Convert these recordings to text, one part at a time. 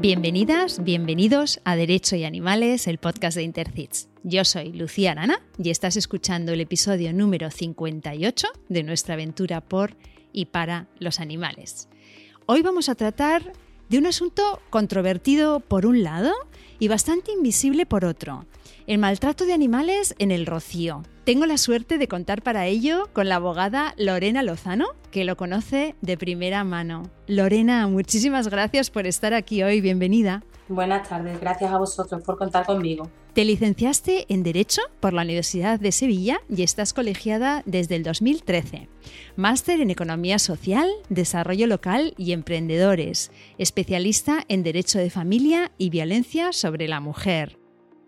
Bienvenidas, bienvenidos a Derecho y Animales, el podcast de Intercits. Yo soy Lucía Arana y estás escuchando el episodio número 58 de nuestra aventura por y para los animales. Hoy vamos a tratar de un asunto controvertido por un lado y bastante invisible por otro, el maltrato de animales en el rocío. Tengo la suerte de contar para ello con la abogada Lorena Lozano, que lo conoce de primera mano. Lorena, muchísimas gracias por estar aquí hoy, bienvenida. Buenas tardes, gracias a vosotros por contar conmigo. Te licenciaste en Derecho por la Universidad de Sevilla y estás colegiada desde el 2013. Máster en Economía Social, Desarrollo Local y Emprendedores. Especialista en Derecho de Familia y Violencia sobre la Mujer.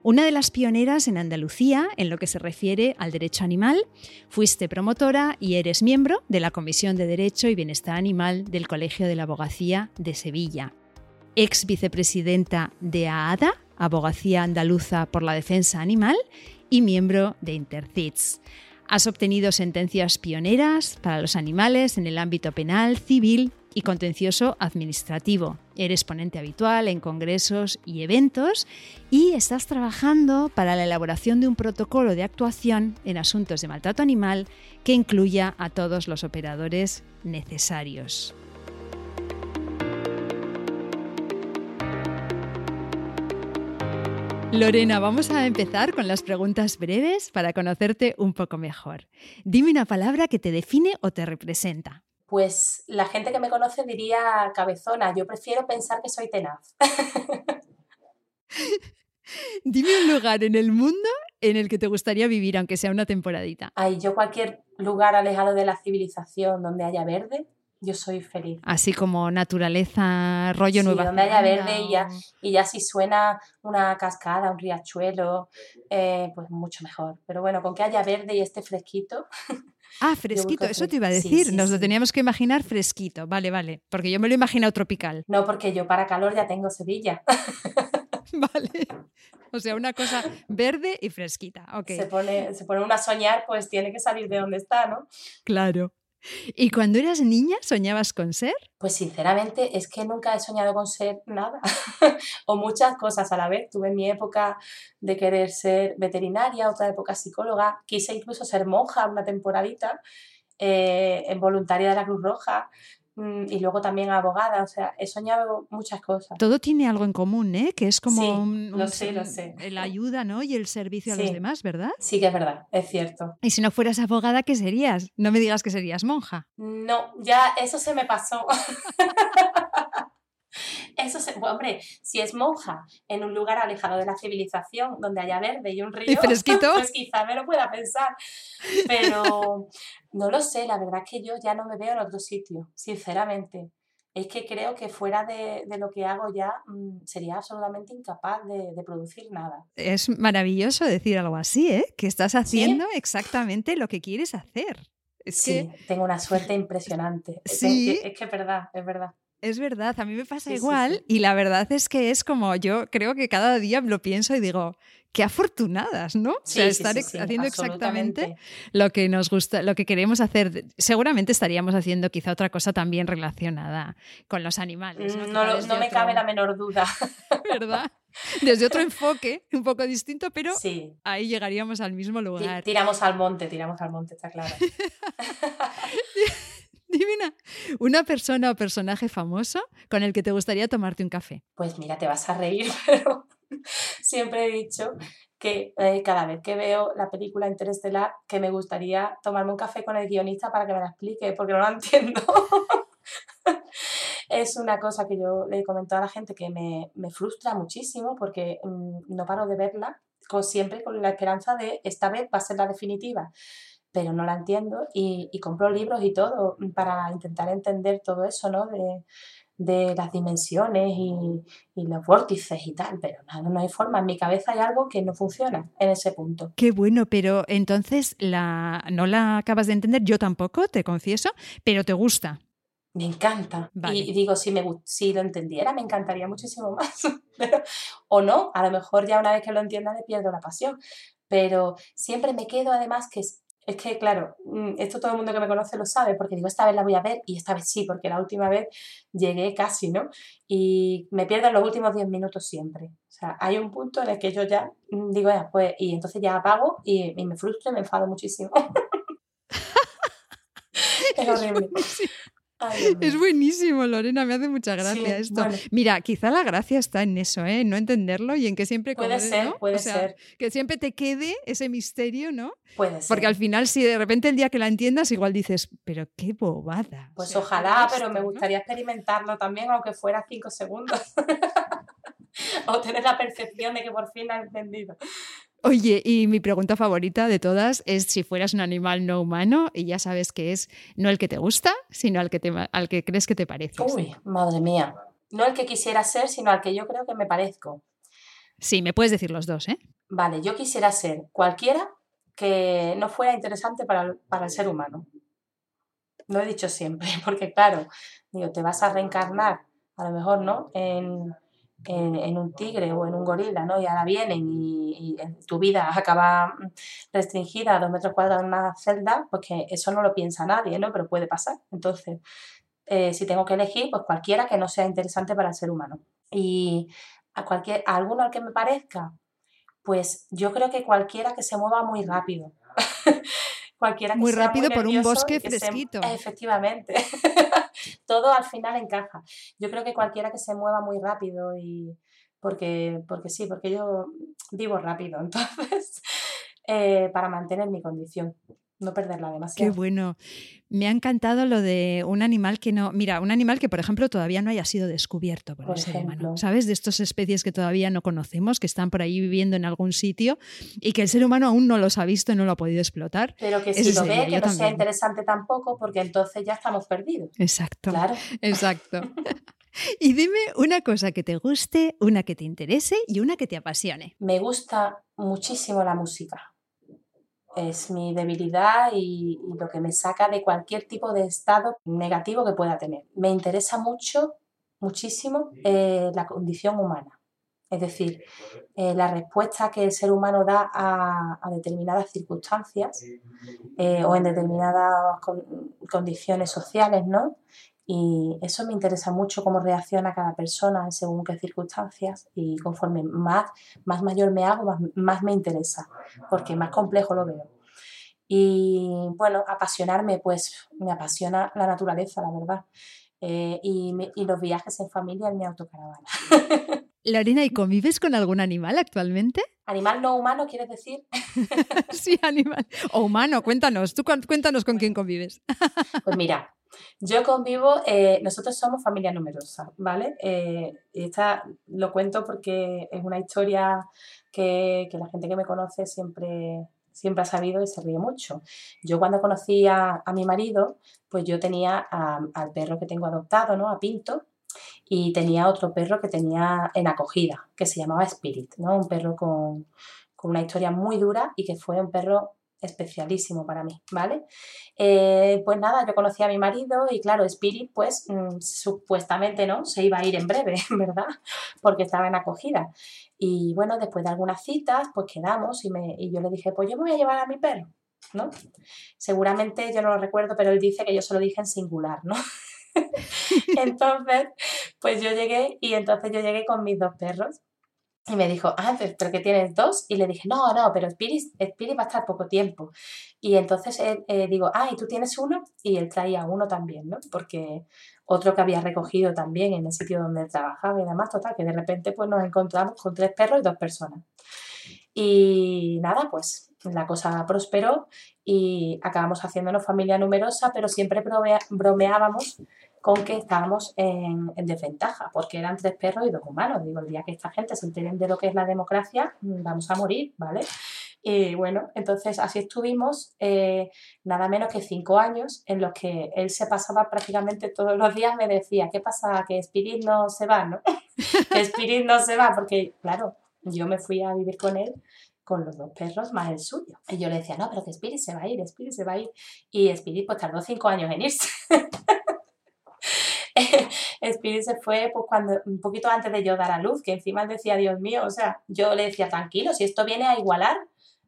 Una de las pioneras en Andalucía en lo que se refiere al derecho animal, fuiste promotora y eres miembro de la Comisión de Derecho y Bienestar Animal del Colegio de la Abogacía de Sevilla. Ex vicepresidenta de AADA, Abogacía Andaluza por la Defensa Animal, y miembro de Intercits. Has obtenido sentencias pioneras para los animales en el ámbito penal, civil y contencioso administrativo. Eres ponente habitual en congresos y eventos y estás trabajando para la elaboración de un protocolo de actuación en asuntos de maltrato animal que incluya a todos los operadores necesarios. Lorena, vamos a empezar con las preguntas breves para conocerte un poco mejor. Dime una palabra que te define o te representa pues la gente que me conoce diría cabezona. Yo prefiero pensar que soy tenaz. Dime un lugar en el mundo en el que te gustaría vivir, aunque sea una temporadita. Ay, yo cualquier lugar alejado de la civilización donde haya verde, yo soy feliz. Así como naturaleza, rollo sí, Nueva donde haya verde y ya, y ya si suena una cascada, un riachuelo, eh, pues mucho mejor. Pero bueno, con que haya verde y esté fresquito. Ah, fresquito, eso te iba a decir. Nos lo teníamos que imaginar fresquito. Vale, vale. Porque yo me lo he imaginado tropical. No, porque yo para calor ya tengo Sevilla. vale. O sea, una cosa verde y fresquita. Okay. Se pone, se pone una a soñar, pues tiene que salir de donde está, ¿no? Claro. ¿Y cuando eras niña soñabas con ser? Pues sinceramente es que nunca he soñado con ser nada o muchas cosas a la vez. Tuve mi época de querer ser veterinaria, otra época psicóloga, quise incluso ser monja una temporadita, eh, en voluntaria de la Cruz Roja. Mm, y luego también abogada, o sea, he soñado muchas cosas. Todo tiene algo en común, ¿eh? Que es como sí, lo sé, lo sé. la ayuda, ¿no? Y el servicio a los demás, ¿verdad? Sí, que es verdad, es cierto. Y si no fueras abogada, ¿qué serías? No me digas que serías monja. No, ya eso se me pasó. Eso se, hombre, si es monja en un lugar alejado de la civilización, donde haya verde y un río, ¿Y fresquito? pues quizá me lo pueda pensar. Pero no lo sé, la verdad es que yo ya no me veo en otro sitio, sinceramente. Es que creo que fuera de, lo que hago ya mm, sería absolutamente incapaz de, producir nada. Es maravilloso decir algo así, ¿eh? Que estás haciendo exactamente lo que quieres hacer. Es sí, tengo una suerte impresionante. Sí. es que es verdad, es verdad. Es verdad, a mí me pasa igual y la verdad es que es como yo creo que cada día lo pienso y digo, qué afortunadas, ¿no? o sea, estar haciendo exactamente lo que nos gusta, lo que queremos hacer. Seguramente estaríamos haciendo quizá otra cosa también relacionada con los animales. No, mm, no, me cabe la menor duda. ¿Verdad? Desde otro enfoque, un poco distinto, pero ahí llegaríamos al mismo lugar. Tiramos al monte, tiramos al monte, está claro. Divina. Una persona o personaje famoso con el que te gustaría tomarte un café. Pues mira, te vas a reír, pero siempre he dicho que eh, cada vez que veo la película Interestelar, que me gustaría tomarme un café con el guionista para que me la explique, porque no la entiendo. es una cosa que yo le he comentado a la gente que me, me frustra muchísimo porque mm, no paro de verla, con, siempre con la esperanza de esta vez va a ser la definitiva pero no la entiendo y, compro libros y todo para intentar entender todo eso, ¿no? De, las dimensiones y, los vórtices y tal, pero nada, no hay forma. En mi cabeza hay algo que no funciona en ese punto. Qué bueno, pero entonces la, no la acabas de entender, yo tampoco, te confieso, pero te gusta. Me encanta. Y, digo, si, me, si lo entendiera, me encantaría muchísimo más. o no, a lo mejor ya una vez que lo entienda le pierdo la pasión. Pero siempre me quedo además que Es que, claro, mm, esto todo el mundo que me conoce lo sabe, porque digo, esta vez la voy a ver y esta vez sí, porque la última vez llegué casi, ¿no? Y me pierdo los últimos 10 minutos siempre. O sea, hay un punto en el que yo ya mm, digo, ya, pues, y entonces ya apago y, me frustro y me enfado muchísimo. es horrible. es buenísimo, Lorena, me hace mucha gracia esto. Mira, quizá la gracia está en eso, ¿eh? No entenderlo y en que siempre... Puede ser, puede ser. Que siempre te quede ese misterio, ¿no? Puede ser. Porque al final, si de repente el día que la entiendas, igual dices, pero qué bobada. Pues ojalá, pero me gustaría experimentarlo también, aunque fuera cinco segundos. o tener la percepción de que por fin la he entendido. Oye, y mi pregunta favorita de todas es si fueras un animal no humano, y ya sabes que es no el que te gusta, sino al que, te, al que crees que te parece. Uy, madre mía. No el que quisiera ser, sino al que yo creo que me parezco. Sí, me puedes decir los dos, ¿eh? Vale, yo quisiera ser cualquiera que no fuera interesante para, para el ser humano. Lo he dicho siempre, porque claro, digo, te vas a reencarnar, a lo mejor, ¿no? En, en, un tigre o en un gorila, ¿no? Y ahora vienen y, tu vida acaba restringida a dos metros cuadrados en una celda, pues que eso no lo piensa nadie, ¿no? Pero puede pasar. Entonces, eh, si tengo que elegir, pues cualquiera que no sea interesante para el ser humano. Y a, cualquier, a alguno al que me parezca, pues yo creo que cualquiera que se mueva muy rápido. cualquiera que muy sea rápido por un bosque fresquito. Efectivamente. todo al final encaja. Yo creo que cualquiera que se mueva muy rápido y porque, porque sí, porque yo vivo rápido, entonces, eh, para mantener mi condición no perderla demasiado. Qué bueno. Me ha encantado lo de un animal que no. Mira, un animal que, por ejemplo, todavía no haya sido descubierto por, el ser humano. ¿Sabes? De estas especies que todavía no conocemos, que están por ahí viviendo en algún sitio y que el ser humano aún no los ha visto y no lo ha podido explotar. Pero que si lo ve, que no sea interesante tampoco, porque entonces ya estamos perdidos. Exacto. Claro. Exacto. Y dime una cosa que te guste, una que te interese y una que te apasione. Me gusta muchísimo la música es mi debilidad y, lo que me saca de cualquier tipo de estado negativo que pueda tener. Me interesa mucho, muchísimo, eh, la condición humana. Es decir, eh, la respuesta que el ser humano da a, determinadas circunstancias eh, o en determinadas condiciones sociales, ¿no? Y eso me interesa mucho cómo reacciona cada persona según qué circunstancias y conforme más, más mayor me hago, más, me interesa, porque más complejo lo veo. Y bueno, apasionarme, pues me apasiona la naturaleza, la verdad. Eh, y, y, los viajes en familia en mi autocaravana. Lorena, ¿y convives con algún animal actualmente? ¿Animal no humano quieres decir? sí, animal. O humano, cuéntanos. Tú cuéntanos con quién convives. pues mira, yo convivo, eh, nosotros somos familia numerosa, ¿vale? Eh, esta lo cuento porque es una historia que, la gente que me conoce siempre, siempre ha sabido y se ríe mucho. Yo cuando conocí a, mi marido, pues yo tenía al perro que tengo adoptado, ¿no? A Pinto, y tenía otro perro que tenía en acogida, que se llamaba Spirit, ¿no? Un perro con, con una historia muy dura y que fue un perro especialísimo para mí, ¿vale? Eh, pues nada, yo conocí a mi marido y claro, Spirit pues mm, supuestamente no, se iba a ir en breve, ¿verdad? Porque estaba en acogida. Y bueno, después de algunas citas pues quedamos y, me, y yo le dije, pues yo me voy a llevar a mi perro, ¿no? Seguramente yo no lo recuerdo, pero él dice que yo se lo dije en singular, ¿no? entonces, pues yo llegué y entonces yo llegué con mis dos perros y me dijo, ah, pero que tienes dos. Y le dije, no, no, pero Spirit, va a estar poco tiempo. Y entonces eh, digo, ah, ¿y tú tienes uno? Y él traía uno también, ¿no? Porque otro que había recogido también en el sitio donde trabajaba y demás, total, que de repente pues nos encontramos con tres perros y dos personas. Y nada, pues la cosa prosperó y acabamos haciéndonos familia numerosa, pero siempre bromeábamos con que estábamos en, desventaja, porque eran tres perros y dos humanos. Digo, el día que esta gente se enteren de lo que es la democracia, mm, vamos a morir, ¿vale? Y bueno, entonces así estuvimos eh, nada menos que cinco años en los que él se pasaba prácticamente todos los días, me decía, ¿qué pasa? Que Spirit no se va, ¿no? que Spirit no se va, porque claro, yo me fui a vivir con él con los dos perros más el suyo. Y yo le decía, no, pero que Spirit se va a ir, Spirit se va a ir. Y Spirit pues tardó cinco años en irse. Spirit se fue pues cuando un poquito antes de yo dar a luz, que encima decía, Dios mío, o sea, yo le decía, tranquilo, si esto viene a igualar,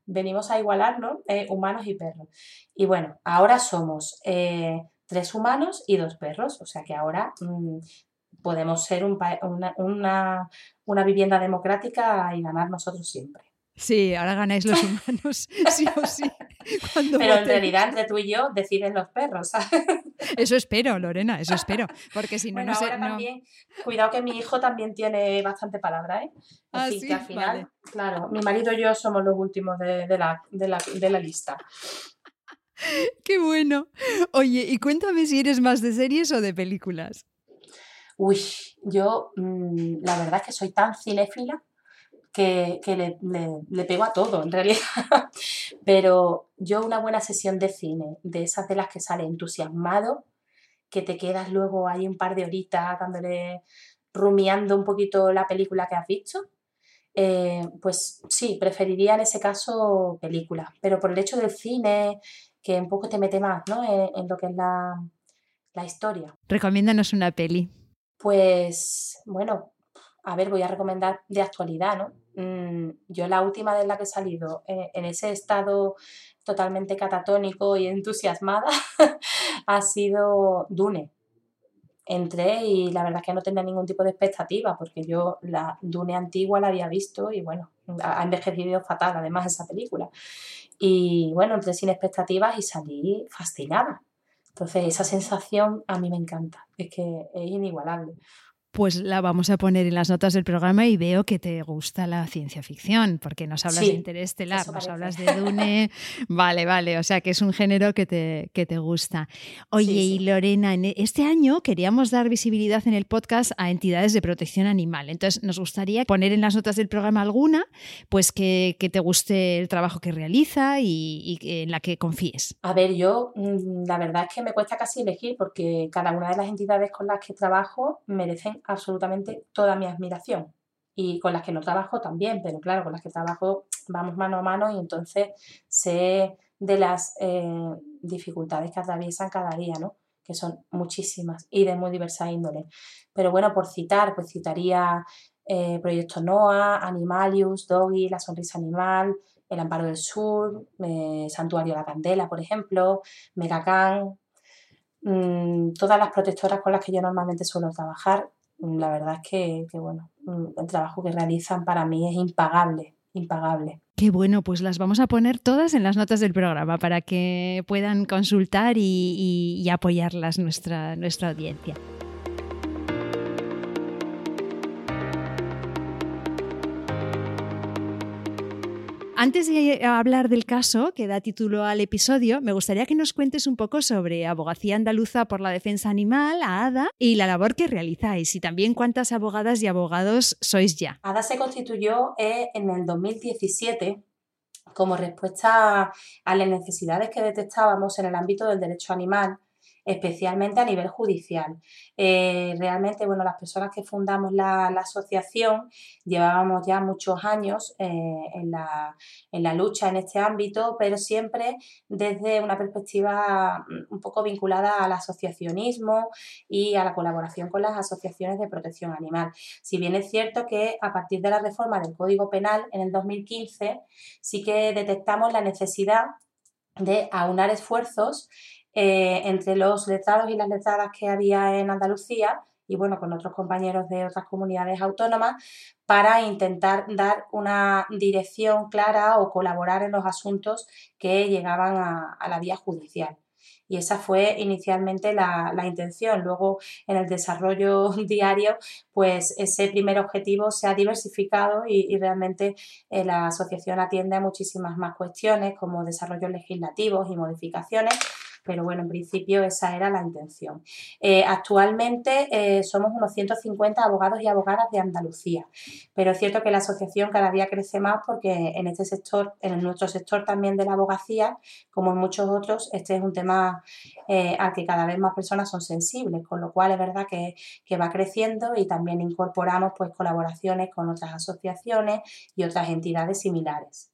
venimos a igualarnos eh, humanos y perros. Y bueno, ahora somos eh, tres humanos y dos perros, o sea que ahora mm, podemos ser una, una vivienda democrática y ganar nosotros siempre. Sí, ahora ganáis los humanos, sí o sí. Pero en realidad entre tú y yo deciden los perros. Eso espero, Lorena, eso espero. Porque si no, no sé. cuidado que mi hijo también tiene bastante palabra, ¿eh? Ah, que al final, claro, mi marido y yo somos los últimos de, la, de la lista. Qué bueno. Oye, y cuéntame si eres más de series o de películas. Uy, yo mm, la verdad es que soy tan cinéfila que, le, pego a todo, en realidad. Pero yo una buena sesión de cine, de esas de las que sale entusiasmado, que te quedas luego ahí un par de horitas dándole, rumiando un poquito la película que has visto, eh, pues sí, preferiría en ese caso película. Pero por el hecho del cine, que un poco te mete más ¿no? en, lo que es la, la historia. Recomiéndanos una peli. Pues bueno, a ver, voy a recomendar de actualidad, ¿no? Mm, yo la última de la que he salido eh, en ese estado totalmente catatónico y entusiasmada ha sido Dune. Entré y la verdad es que no tenía ningún tipo de expectativa porque yo la Dune antigua la había visto y bueno, ha envejecido fatal además esa película. Y bueno, entré sin expectativas y salí fascinada. Entonces esa sensación a mí me encanta, es que es inigualable pues la vamos a poner en las notas del programa y veo que te gusta la ciencia ficción, porque nos hablas de Interestelar, nos hablas de Dune. vale, vale, o sea que es un género que te, que te gusta. Oye, y Lorena, e, este año queríamos dar visibilidad en el podcast a entidades de protección animal. Entonces, nos gustaría poner en las notas del programa alguna, pues que, te guste el trabajo que realiza y, y, en la que confíes. A ver, yo mm, la verdad es que me cuesta casi elegir porque cada una de las entidades con las que trabajo merecen absolutamente toda mi admiración. Y con las que no trabajo también, pero claro, con las que trabajo vamos mano a mano y entonces sé de las eh, dificultades que atraviesan cada día, ¿no? que son muchísimas y de muy diversa índole. Pero bueno, por citar, pues citaría eh, Proyecto NOAA, Animalius, Doggy, La Sonrisa Animal, El Amparo del Sur, eh, Santuario La Candela, por ejemplo, Megacan, mm, todas las protectoras con las que yo normalmente suelo trabajar la verdad es que, bueno, mm, el trabajo que realizan para mí es impagable, impagable. Qué bueno, pues las vamos a poner todas en las notas del programa para que puedan consultar y, y apoyarlas nuestra, nuestra audiencia. Antes de hablar del caso que da título al episodio, me gustaría que nos cuentes un poco sobre Abogacía Andaluza por la Defensa Animal, ADA, y la labor que realizáis y también cuántas abogadas y abogados sois ya. ADA se constituyó eh, en el 2017 como respuesta a las necesidades que detectábamos en el ámbito del derecho animal especialmente a nivel judicial. Eh, realmente, bueno, las personas que fundamos la, asociación llevábamos ya muchos años eh, en, la, en, la, lucha en este ámbito, pero siempre desde una perspectiva mm, un poco vinculada al asociacionismo y a la colaboración con las asociaciones de protección animal. Si bien es cierto que a partir de la reforma del Código Penal en el 2015 sí que detectamos la necesidad de aunar esfuerzos eh, entre los letrados y las letradas que había en Andalucía y bueno, con otros compañeros de otras comunidades autónomas para intentar dar una dirección clara o colaborar en los asuntos que llegaban a, la vía judicial. Y esa fue inicialmente la, intención. Luego, en el desarrollo diario, pues ese primer objetivo se ha diversificado y, realmente eh, la asociación atiende a muchísimas más cuestiones como desarrollos legislativos y modificaciones pero bueno, en principio esa era la intención. Eh, actualmente eh, somos unos 150 abogados y abogadas de Andalucía, pero es cierto que la asociación cada día crece más porque en este sector, en nuestro sector también de la abogacía, como en muchos otros, este es un tema eh, al que cada vez más personas son sensibles, con lo cual es verdad que, que va creciendo y también incorporamos pues colaboraciones con otras asociaciones y otras entidades similares.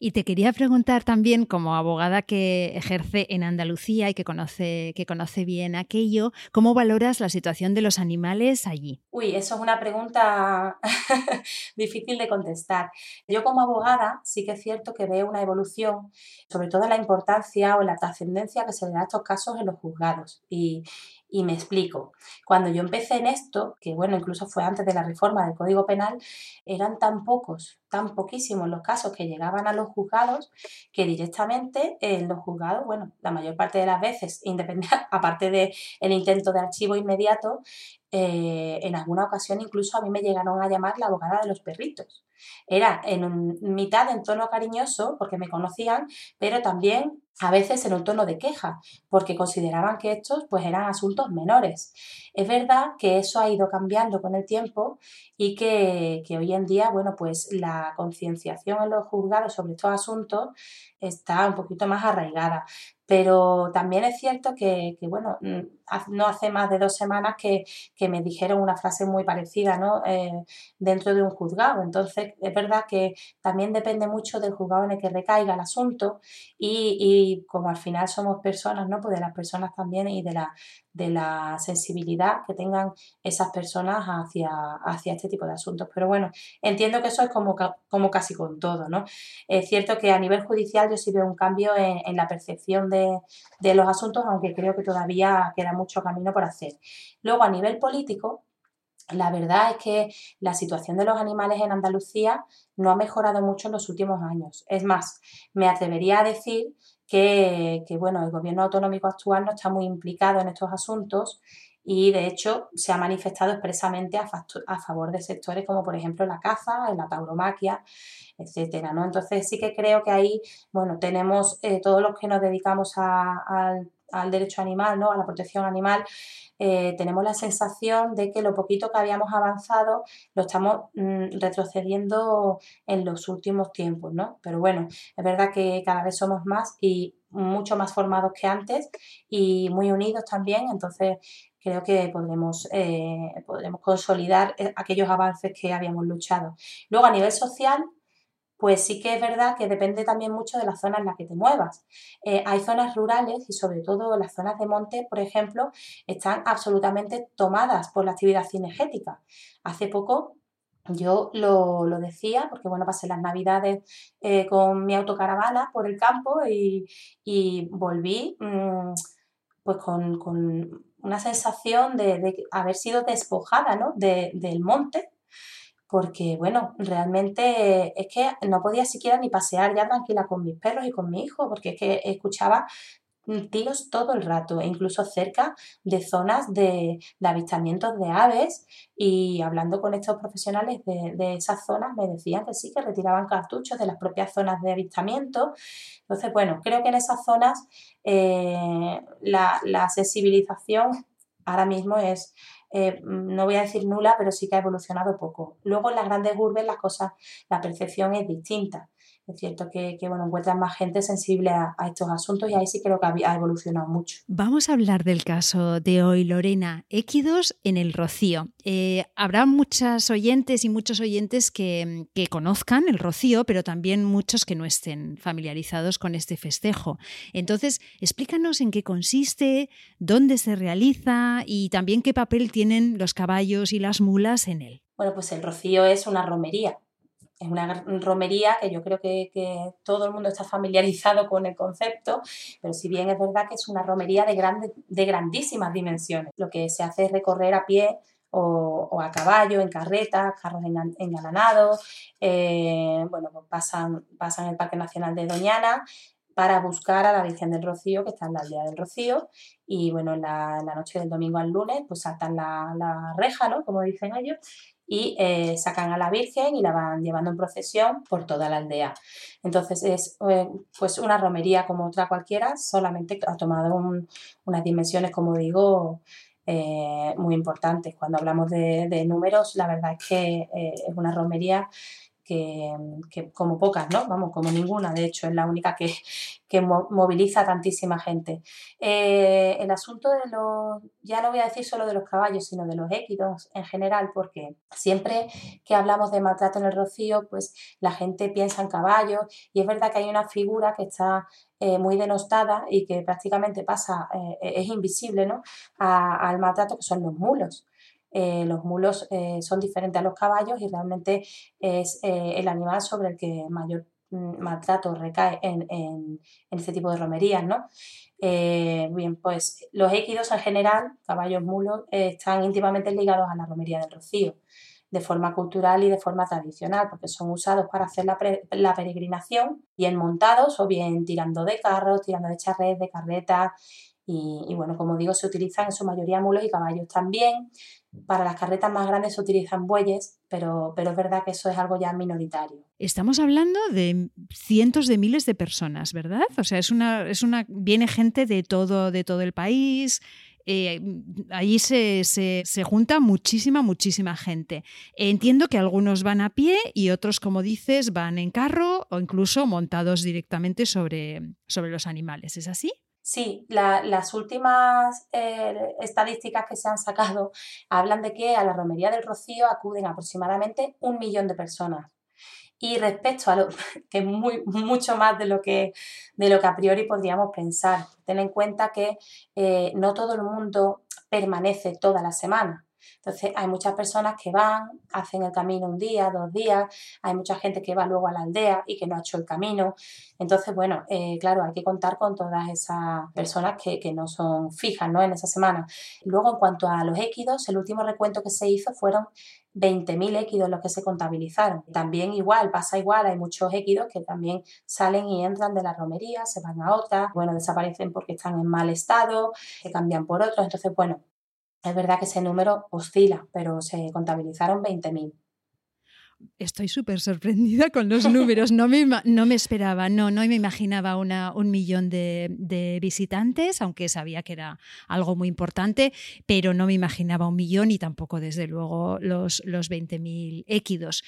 Y te quería preguntar también, como abogada que ejerce en Andalucía y que conoce, que conoce bien aquello, ¿cómo valoras la situación de los animales allí? Uy, eso es una pregunta difícil de contestar. Yo como abogada sí que es cierto que veo una evolución, sobre todo la importancia o la trascendencia que se le da a estos casos en los juzgados. Y me explico. Cuando yo empecé en esto, que bueno, incluso fue antes de la reforma del Código Penal, eran tan pocos, tan poquísimos los casos que llegaban a los juzgados que directamente en los juzgados, bueno, la mayor parte de las veces, aparte del el intento de archivo inmediato, eh, en alguna ocasión incluso a mí me llegaron a llamar la abogada de los perritos. Era en mitad en tono cariñoso, porque me conocían, pero también a veces en un tono de queja, porque consideraban que estos pues eran asuntos menores. Es verdad que eso ha ido cambiando con el tiempo y que, que hoy en día, bueno, pues la concienciación en los juzgados sobre estos asuntos está un poquito más arraigada. Pero también es cierto que, bueno, mm, no hace más de dos semanas que, me dijeron una frase muy parecida ¿no? Eh, dentro de un juzgado. Entonces, es verdad que también depende mucho del juzgado en el que recaiga el asunto y como al final somos personas, ¿no? Pues de las personas también y de la, de la sensibilidad que tengan esas personas hacia, hacia este tipo de asuntos. Pero bueno, entiendo que eso es como, como casi con todo, ¿no? Es cierto que a nivel judicial yo sí veo un cambio en, la percepción de, de los asuntos, aunque creo que todavía queda mucho camino por hacer. Luego, a nivel político, la verdad es que la situación de los animales en Andalucía no ha mejorado mucho en los últimos años. Es más, me atrevería a decir que, bueno, el gobierno autonómico actual no está muy implicado en estos asuntos y de hecho se ha manifestado expresamente a, a, favor de sectores como por ejemplo la caza, la tauromaquia, etcétera, ¿no? Entonces sí que creo que ahí, bueno, tenemos eh, todos los que nos dedicamos al al derecho animal, ¿no? a la protección animal, eh, tenemos la sensación de que lo poquito que habíamos avanzado lo estamos mm, retrocediendo en los últimos tiempos, ¿no? Pero bueno, es verdad que cada vez somos más y mucho más formados que antes y muy unidos también, entonces creo que podremos, eh, podremos consolidar eh, aquellos avances que habíamos luchado. Luego, a nivel social, pues sí que es verdad que depende también mucho de la zona en la que te muevas. Eh, hay zonas rurales y sobre todo las zonas de monte, por ejemplo, están absolutamente tomadas por la actividad cinegética. Hace poco yo lo, decía porque, bueno, pasé las navidades eh, con mi autocaravana por el campo y, volví mm, pues con, una sensación de, haber sido despojada ¿no? del monte porque bueno, realmente es que no podía siquiera ni pasear ya tranquila con mis perros y con mi hijo, porque es que escuchaba tiros todo el rato, e incluso cerca de zonas de, avistamientos de aves y hablando con estos profesionales de, esas zonas me decían que sí, que retiraban cartuchos de las propias zonas de avistamiento. Entonces, bueno, creo que en esas zonas eh, la, la sensibilización ahora mismo es, eh, no voy a decir nula, pero sí que ha evolucionado poco. Luego en las grandes urbes las cosas, la percepción es distinta. Es cierto que, bueno, encuentran más gente sensible a, estos asuntos y ahí sí creo que ha, evolucionado mucho. Vamos a hablar del caso de hoy, Lorena. Équidos en el Rocío. Eh, habrá muchas oyentes y muchos oyentes que, que, conozcan el Rocío, pero también muchos que no estén familiarizados con este festejo. Entonces, explícanos en qué consiste, dónde se realiza y también qué papel tienen los caballos y las mulas en él. Bueno, pues el Rocío es una romería es una romería que yo creo que, todo el mundo está familiarizado con el concepto, pero si bien es verdad que es una romería de, grandes, de grandísimas dimensiones, lo que se hace es recorrer a pie o, a caballo, en carretas, carros engalanados, eh, bueno, pues pasan, pasan el Parque Nacional de Doñana para buscar a la Virgen del Rocío, que está en la aldea del Rocío, y bueno, en la, noche del domingo al lunes, pues saltan la, la reja, ¿no? Como dicen ellos, y eh, sacan a la Virgen y la van llevando en procesión por toda la aldea. Entonces es eh, pues una romería como otra cualquiera, solamente ha tomado unas dimensiones, como digo, eh, muy importantes. Cuando hablamos de, números, la verdad es que es una romería que, como pocas, ¿no? Vamos, como ninguna, de hecho, es la única que, que moviliza tantísima gente. Eh, el asunto de los, ya no voy a decir solo de los caballos, sino de los équidos en general, porque siempre que hablamos de maltrato en el rocío, pues la gente piensa en caballos y es verdad que hay una figura que está eh, muy denostada y que prácticamente pasa, eh, es invisible, ¿no? al maltrato que son los mulos. Eh, los mulos eh, son diferentes a los caballos y realmente es eh, el animal sobre el que mayor mm, maltrato recae en, en, este tipo de romerías, ¿no? bien, pues los équidos en general, caballos, mulos, están íntimamente ligados a la romería del rocío, de forma cultural y de forma tradicional, porque son usados para hacer la, la peregrinación, bien montados o bien tirando de carros, tirando de charretes, de carretas, y, bueno, como digo, se utilizan en su mayoría mulos y caballos también. Para las carretas más grandes se utilizan bueyes, pero, pero es verdad que eso es algo ya minoritario. Estamos hablando de cientos de miles de personas, ¿verdad? O sea, es una, es una, viene gente de todo, de todo el país. Eh, allí se, se, se, junta muchísima, muchísima gente. Entiendo que algunos van a pie y otros, como dices, van en carro o incluso montados directamente sobre, sobre los animales. ¿Es así? Sí, las últimas eh, estadísticas que se han sacado hablan de que a la romería del Rocío acuden aproximadamente un millón de personas. Y respecto a lo que es mucho más de lo que, de lo que a priori podríamos pensar, ten en cuenta que eh, no todo el mundo permanece toda la semana. Entonces hay muchas personas que van, hacen el camino un día, dos días, hay mucha gente que va luego a la aldea y que no ha hecho el camino. Entonces, bueno, eh, claro, hay que contar con todas esas personas que, no son fijas ¿no? en esa semana. Luego, en cuanto a los équidos, el último recuento que se hizo fueron 20.000 équidos los que se contabilizaron. También igual, pasa igual, hay muchos équidos que también salen y entran de la romería, se van a otra, bueno, desaparecen porque están en mal estado, se cambian por otros. Entonces, bueno, es verdad que ese número oscila, pero se contabilizaron 20.000. Estoy súper sorprendida con los números. No me, no me esperaba, no, no me imaginaba un millón de, visitantes, aunque sabía que era algo muy importante, pero no me imaginaba un millón y tampoco, desde luego, los, los 20.000 équidos.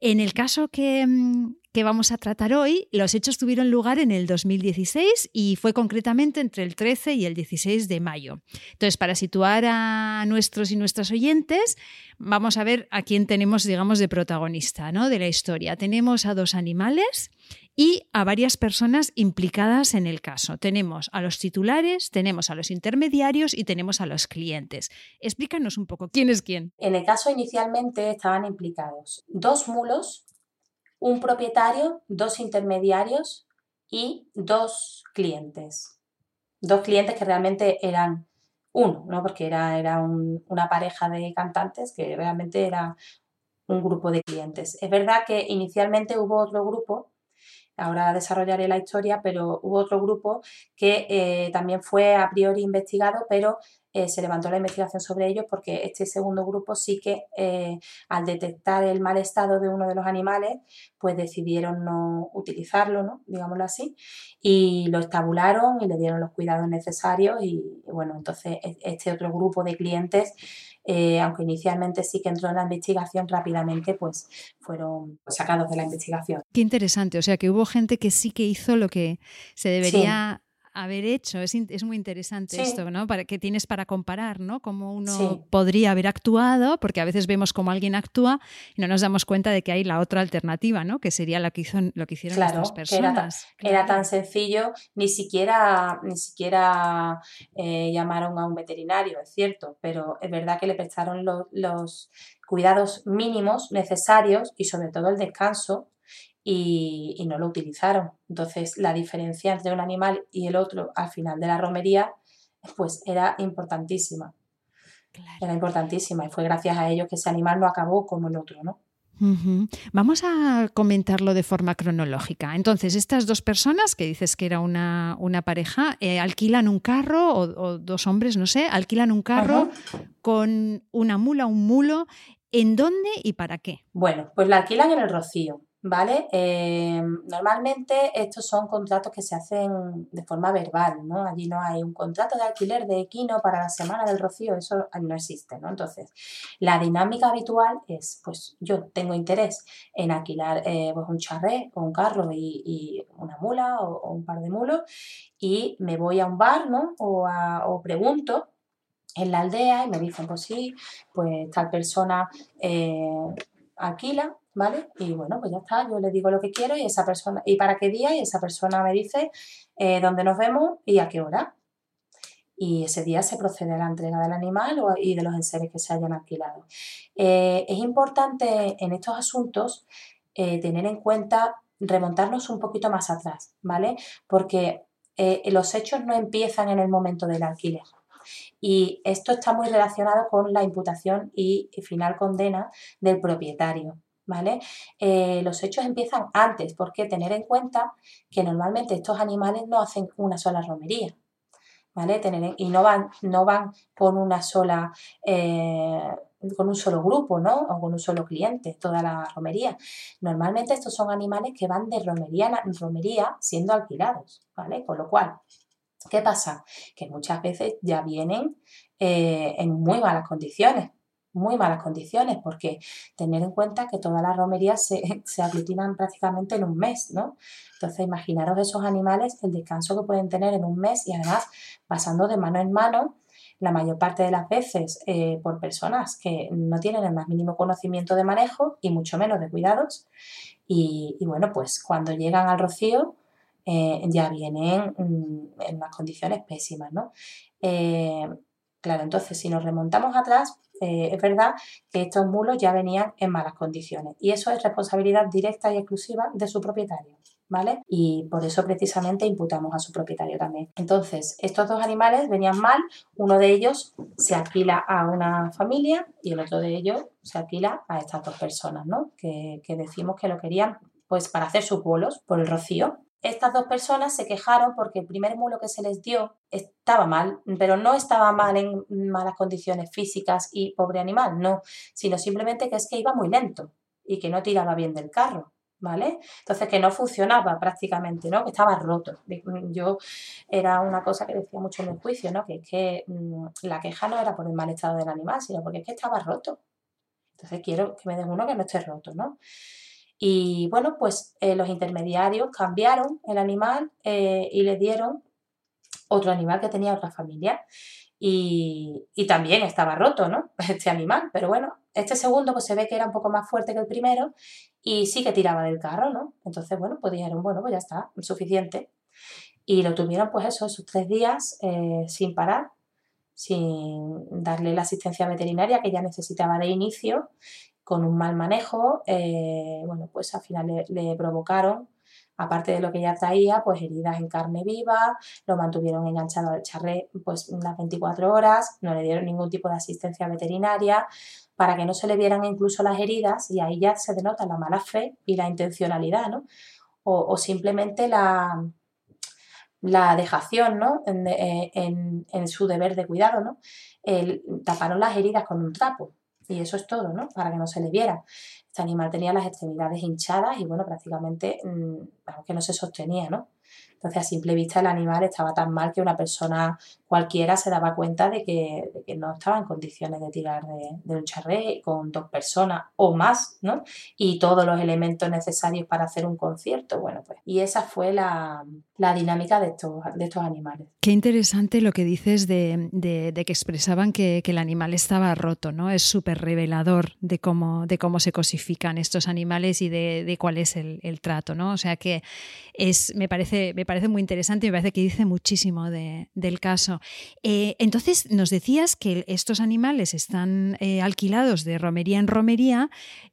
En el caso que, mm, que vamos a tratar hoy, los hechos tuvieron lugar en el 2016 y fue concretamente entre el 13 y el 16 de mayo. Entonces, para situar a nuestros y nuestras oyentes, vamos a ver a quién tenemos, digamos, de protagonista ¿no? de la historia. Tenemos a dos animales y a varias personas implicadas en el caso. Tenemos a los titulares, tenemos a los intermediarios y tenemos a los clientes. Explícanos un poco quién es quién. En el caso inicialmente estaban implicados dos mulos un propietario, dos intermediarios y dos clientes. Dos clientes que realmente eran uno, ¿no? porque era, era una pareja de cantantes que realmente era un grupo de clientes. Es verdad que inicialmente hubo otro grupo, ahora desarrollaré la historia, pero hubo otro grupo que eh, también fue a priori investigado, pero eh, se levantó la investigación sobre ellos porque este segundo grupo sí que eh, al detectar el mal estado de uno de los animales, pues decidieron no utilizarlo, ¿no? digámoslo así, y lo estabularon y le dieron los cuidados necesarios y, bueno, entonces e, este otro grupo de clientes, eh, aunque inicialmente sí que entró en la investigación rápidamente, pues fueron sacados de la investigación. Qué interesante, o sea que hubo gente que sí que hizo lo que se debería haber hecho. Es, es muy interesante esto, ¿no? Para, que tienes para comparar, ¿no? Cómo uno podría haber actuado, porque a veces vemos cómo alguien actúa y no nos damos cuenta de que hay la otra alternativa, ¿no? Que sería lo que, hizo, lo que hicieron las personas. era, tan, sencillo, ni siquiera, ni siquiera eh, llamaron a un veterinario, es cierto, pero es verdad que le prestaron los cuidados mínimos necesarios y sobre todo el descanso y, no lo utilizaron. Entonces, la diferencia entre un animal y el otro al final de la romería, pues era importantísima. Era importantísima y fue gracias a ellos que ese animal no acabó como el otro, ¿no? Vamos a comentarlo de forma cronológica. Entonces, estas dos personas, que dices que era una, pareja, eh, alquilan un carro, o, dos hombres, no sé, alquilan un carro con una mula, un mulo. ¿En dónde y para qué? Bueno, pues la alquilan en el Rocío ¿vale? Eh, normalmente estos son contratos que se hacen de forma verbal, ¿no? Allí no hay un contrato de alquiler de equino para la semana del rocío, eso no existe, ¿no? Entonces, la dinámica habitual es, pues yo tengo interés en alquilar eh, pues un charré o un carro y, una mula o, un par de mulos y me voy a un bar, ¿no? O, o pregunto en la aldea y me dicen, pues sí, pues tal persona eh, alquila ¿vale? Y bueno, pues ya está, yo le digo lo que quiero y esa persona, y para qué día, y esa persona me dice eh, dónde nos vemos y a qué hora. Y ese día se procede a la entrega del animal y de los enseres que se hayan alquilado. Eh, es importante en estos asuntos eh, tener en cuenta remontarnos un poquito más atrás, ¿vale? Porque los hechos no empiezan en el momento del alquiler. Y esto está muy relacionado con la imputación y final condena del propietario. ¿Vale? Eh, los hechos empiezan antes, porque tener en cuenta que normalmente estos animales no hacen una sola romería, ¿vale? Y no van, no van con una sola, eh, con un solo grupo, ¿no? O con un solo cliente, toda la romería. Normalmente estos son animales que van de romería en romería siendo alquilados, ¿vale? Con lo cual, ¿qué pasa? Que muchas veces ya vienen eh, en muy malas condiciones, muy malas condiciones, porque tener en cuenta que todas las romerías se, se aglutinan prácticamente en un mes, ¿no? Entonces, imaginaros esos animales, el descanso que pueden tener en un mes y además pasando de mano en mano, la mayor parte de las veces eh, por personas que no tienen el más mínimo conocimiento de manejo y mucho menos de cuidados. Y, bueno, pues cuando llegan al rocío eh, ya vienen mm, en unas condiciones pésimas, ¿no? Eh, claro, entonces si nos remontamos atrás, eh, es verdad que estos mulos ya venían en malas condiciones y eso es responsabilidad directa y exclusiva de su propietario. ¿Vale? Y por eso precisamente imputamos a su propietario también. Entonces, estos dos animales venían mal, uno de ellos se alquila a una familia y el otro de ellos se alquila a estas dos personas, ¿no? Que, que decimos que lo querían pues para hacer sus bolos por el rocío estas dos personas se quejaron porque el primer mulo que se les dio estaba mal, pero no estaba mal en malas condiciones físicas y pobre animal, no, sino simplemente que es que iba muy lento y que no tiraba bien del carro. ¿Vale? Entonces que no funcionaba prácticamente, ¿no? Que estaba roto. Yo era una cosa que decía mucho en el juicio, ¿no? Que es que mm, la queja no era por el mal estado del animal, sino porque es que estaba roto. Entonces quiero que me den uno que no esté roto, ¿no? Y bueno, pues eh, los intermediarios cambiaron el animal eh, y le dieron otro animal que tenía otra familia. Y, también estaba roto, ¿no? Este animal. Pero bueno, este segundo pues se ve que era un poco más fuerte que el primero y sí que tiraba del carro, ¿no? Entonces, bueno, pues dijeron, bueno, pues ya está, suficiente. Y lo tuvieron pues eso, esos tres días eh, sin parar, sin darle la asistencia veterinaria que ya necesitaba de inicio con un mal manejo, eh, bueno, pues al final le, provocaron, aparte de lo que ya traía, pues heridas en carne viva, lo mantuvieron enganchado al charré pues unas 24 horas, no le dieron ningún tipo de asistencia veterinaria para que no se le vieran incluso las heridas y ahí ya se denota la mala fe y la intencionalidad, ¿no? O, simplemente la, la dejación ¿no? en, en, su deber de cuidado. ¿no? taparon las heridas con un trapo. Y eso es todo, ¿no? Para que no se le viera. Este animal tenía las extremidades hinchadas y, bueno, prácticamente, mm, que no se sostenía, ¿no? Entonces, a simple vista, el animal estaba tan mal que una persona cualquiera se daba cuenta de que, no estaba en condiciones de tirar de, un charré con dos personas o más, ¿no? Y todos los elementos necesarios para hacer un concierto. Bueno, pues, y esa fue la, dinámica de estos, de animales. Qué interesante lo que dices de, que expresaban que, el animal estaba roto, ¿no? Es súper revelador de cómo, se cosifican estos animales y de, cuál es el, trato, ¿no? O sea que me parece, parece muy interesante y me parece que dice muchísimo del caso. Eh, entonces, nos decías que estos animales están eh, alquilados de romería en romería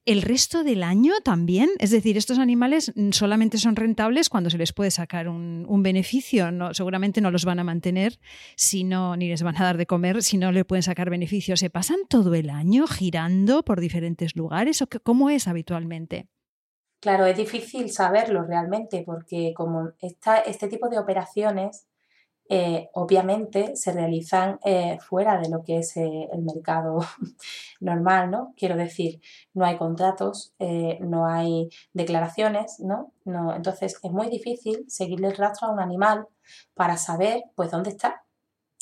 el resto del año también. Es decir, estos animales solamente son rentables cuando se les puede sacar un, beneficio. No, seguramente no los van a mantener ni les van a dar de comer si no le pueden sacar beneficio. ¿Se pasan todo el año girando por diferentes lugares o cómo es habitualmente? Claro, es difícil saberlo realmente porque como esta, este tipo de operaciones eh, obviamente se realizan eh, fuera de lo que es eh, el mercado normal, ¿no? Quiero decir, no hay contratos, no hay declaraciones, ¿no? ¿no? Entonces es muy difícil seguirle el rastro a un animal para saber pues dónde está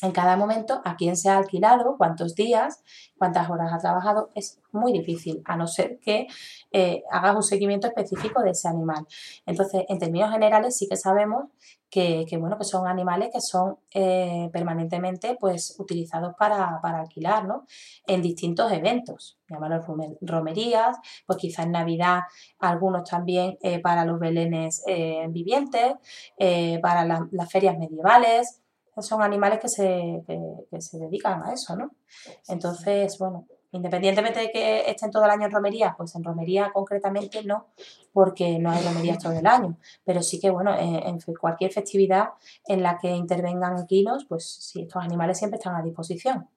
en cada momento a quién se ha alquilado, cuántos días, cuántas horas ha trabajado, es muy difícil, a no ser que eh, hagas un seguimiento específico de ese animal. Entonces, en términos generales, sí que sabemos que, bueno, que son animales que son eh, permanentemente pues, utilizados para, alquilar, ¿no? En distintos eventos, llamarlos romerías, pues quizá en Navidad algunos también eh, para los belenes vivientes, para las ferias medievales, son animales que se, se dedican a eso, ¿no? Entonces, bueno, independientemente de que estén todo el año en romería, pues en romería concretamente no, porque no hay romerías todo el año, pero sí que, bueno, en, cualquier festividad en la que intervengan equinos, pues sí, estos animales siempre están a disposición.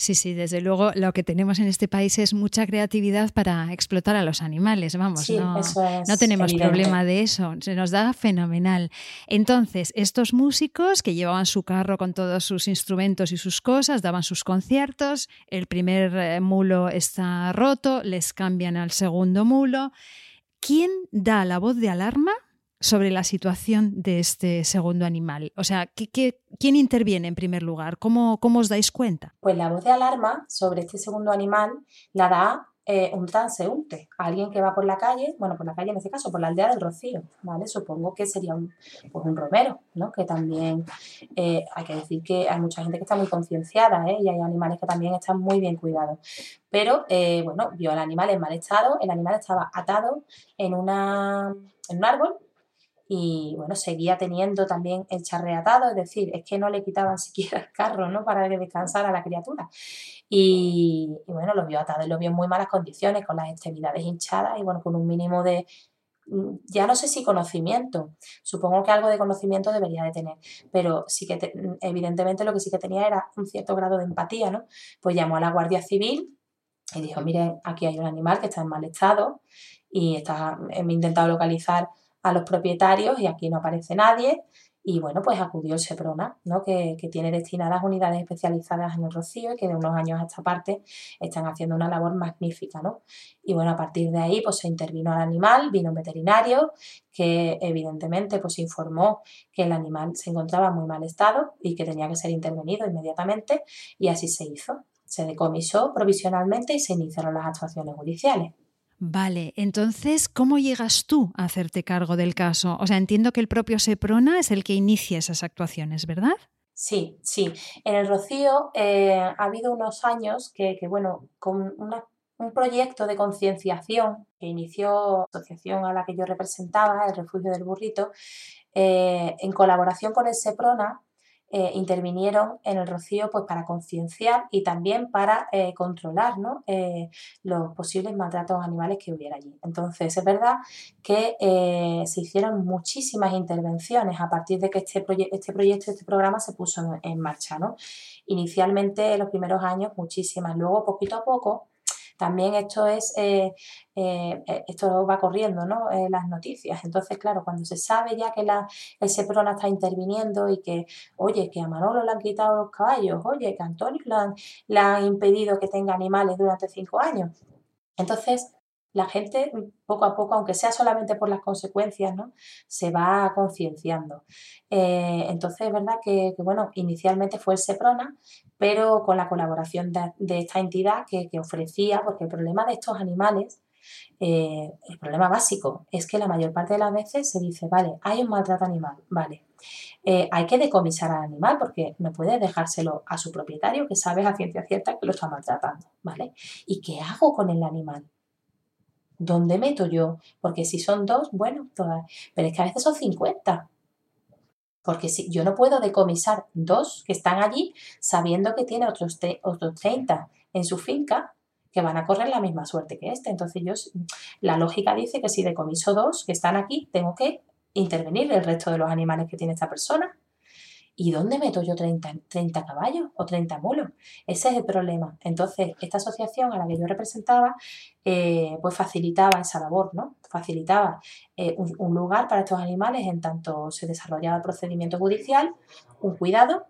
Sí, sí, desde luego lo que tenemos en este país es mucha creatividad para explotar a los animales, vamos, no, no, tenemos problema de eso, se nos da fenomenal. Entonces, estos músicos que llevaban su carro con todos sus instrumentos y sus cosas, daban sus conciertos, el primer eh, mulo está roto, les cambian al segundo mulo. ¿Quién da la voz de alarma sobre la situación de este segundo animal? O sea, quién interviene en primer lugar? ¿Cómo, ¿Cómo, os dais cuenta? Pues la voz de alarma sobre este segundo animal la da eh, un transeúnte, alguien que va por la calle, bueno, por la calle en este caso, por la aldea del Rocío, ¿vale? Supongo que sería un, pues un romero, ¿no? Que también eh, hay que decir que hay mucha gente que está muy concienciada, ¿eh? Y hay animales que también están muy bien cuidados. Pero, eh, bueno, vio al animal en mal estado, el animal estaba atado en, una, en un árbol y bueno, seguía teniendo también el charreatado, es decir, es que no le quitaban siquiera el carro, ¿no? Para que descansara la criatura. Y, bueno, lo vio atado y lo vio en muy malas condiciones, con las extremidades hinchadas y bueno, con un mínimo de, mm, ya no sé si conocimiento, supongo que algo de conocimiento debería de tener, pero sí que evidentemente lo que sí que tenía era un cierto grado de empatía, ¿no? Pues llamó a la Guardia Civil y dijo, miren, aquí hay un animal que está en mal estado y está, he intentado localizar a los propietarios y aquí no aparece nadie. Y bueno, pues acudió SEPRONA, ¿no? que, tiene destinadas unidades especializadas en el rocío y que de unos años a esta parte están haciendo una labor magnífica. ¿no? Y bueno, a partir de ahí pues se intervino al animal, vino un veterinario que evidentemente pues informó que el animal se encontraba en muy mal estado y que tenía que ser intervenido inmediatamente y así se hizo. Se decomisó provisionalmente y se iniciaron las actuaciones judiciales. Vale, entonces, ¿cómo llegas tú a hacerte cargo del caso? O sea, entiendo que el propio Seprona es el que inicia esas actuaciones, ¿verdad? Sí, sí. En el Rocío eh, ha habido unos años que, bueno, con un proyecto de concienciación que inició la asociación a la que yo representaba, el Refugio del Burrito, eh, en colaboración con el Seprona, eh, intervinieron en el rocío pues, para concienciar y también para eh, controlar eh, los posibles maltratos animales que hubiera allí. Entonces, es verdad que se hicieron muchísimas intervenciones a partir de que este, este proyecto, este programa se puso en, en marcha. ¿no? Inicialmente, en los primeros años, muchísimas. Luego, poquito a poco, también esto es, eh, eh, eh, esto va corriendo, ¿no? las noticias. Entonces, claro, cuando se sabe ya que la, el SEPRONA está interviniendo y que, oye, que a Manolo le han quitado los caballos, oye, que a Antonio le han impedido que tenga animales durante cinco años. Entonces, la gente poco a poco, aunque sea solamente por las consecuencias, ¿no? se va concienciando. Eh, entonces es verdad que, bueno, inicialmente fue el SEPRONA, pero con la colaboración de, esta entidad que, ofrecía, porque el problema de estos animales, eh, el problema básico es que la mayor parte de las veces se dice, vale, hay un maltrato animal, vale, eh, hay que decomisar al animal porque no puede dejárselo a su propietario que sabe a ciencia cierta que lo está maltratando, ¿vale? ¿Y qué hago con el animal? ¿Dónde meto yo? Porque si son dos, bueno, todas. Pero es que a veces son 50. Porque si yo no puedo decomisar dos que están allí sabiendo que tiene otros, otros 30 en su finca que van a correr la misma suerte que este. Entonces yo, la lógica dice que si decomiso dos que están aquí, tengo que intervenir el resto de los animales que tiene esta persona. ¿Y dónde meto yo 30, 30 caballos o 30 mulos? Ese es el problema. Entonces, esta asociación a la que yo representaba, eh, pues facilitaba esa labor, ¿no? Facilitaba eh, un, lugar para estos animales en tanto se desarrollaba el procedimiento judicial, un cuidado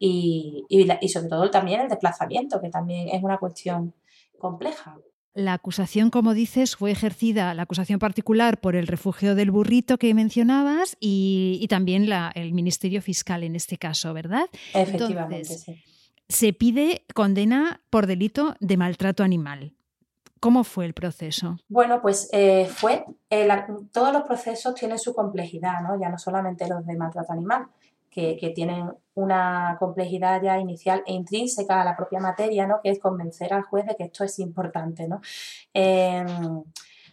y, y sobre todo también el desplazamiento, que también es una cuestión compleja. La acusación, como dices, fue ejercida, la acusación particular por el refugio del burrito que mencionabas y, también el Ministerio Fiscal en este caso, ¿verdad? Efectivamente, sí. Se pide condena por delito de maltrato animal. ¿Cómo fue el proceso? Bueno, pues eh, fue, todos los procesos tienen su complejidad, ¿no? Ya no solamente los de maltrato animal, que, tienen una complejidad ya inicial e intrínseca a la propia materia, ¿no? que es convencer al juez de que esto es importante. ¿no? Em,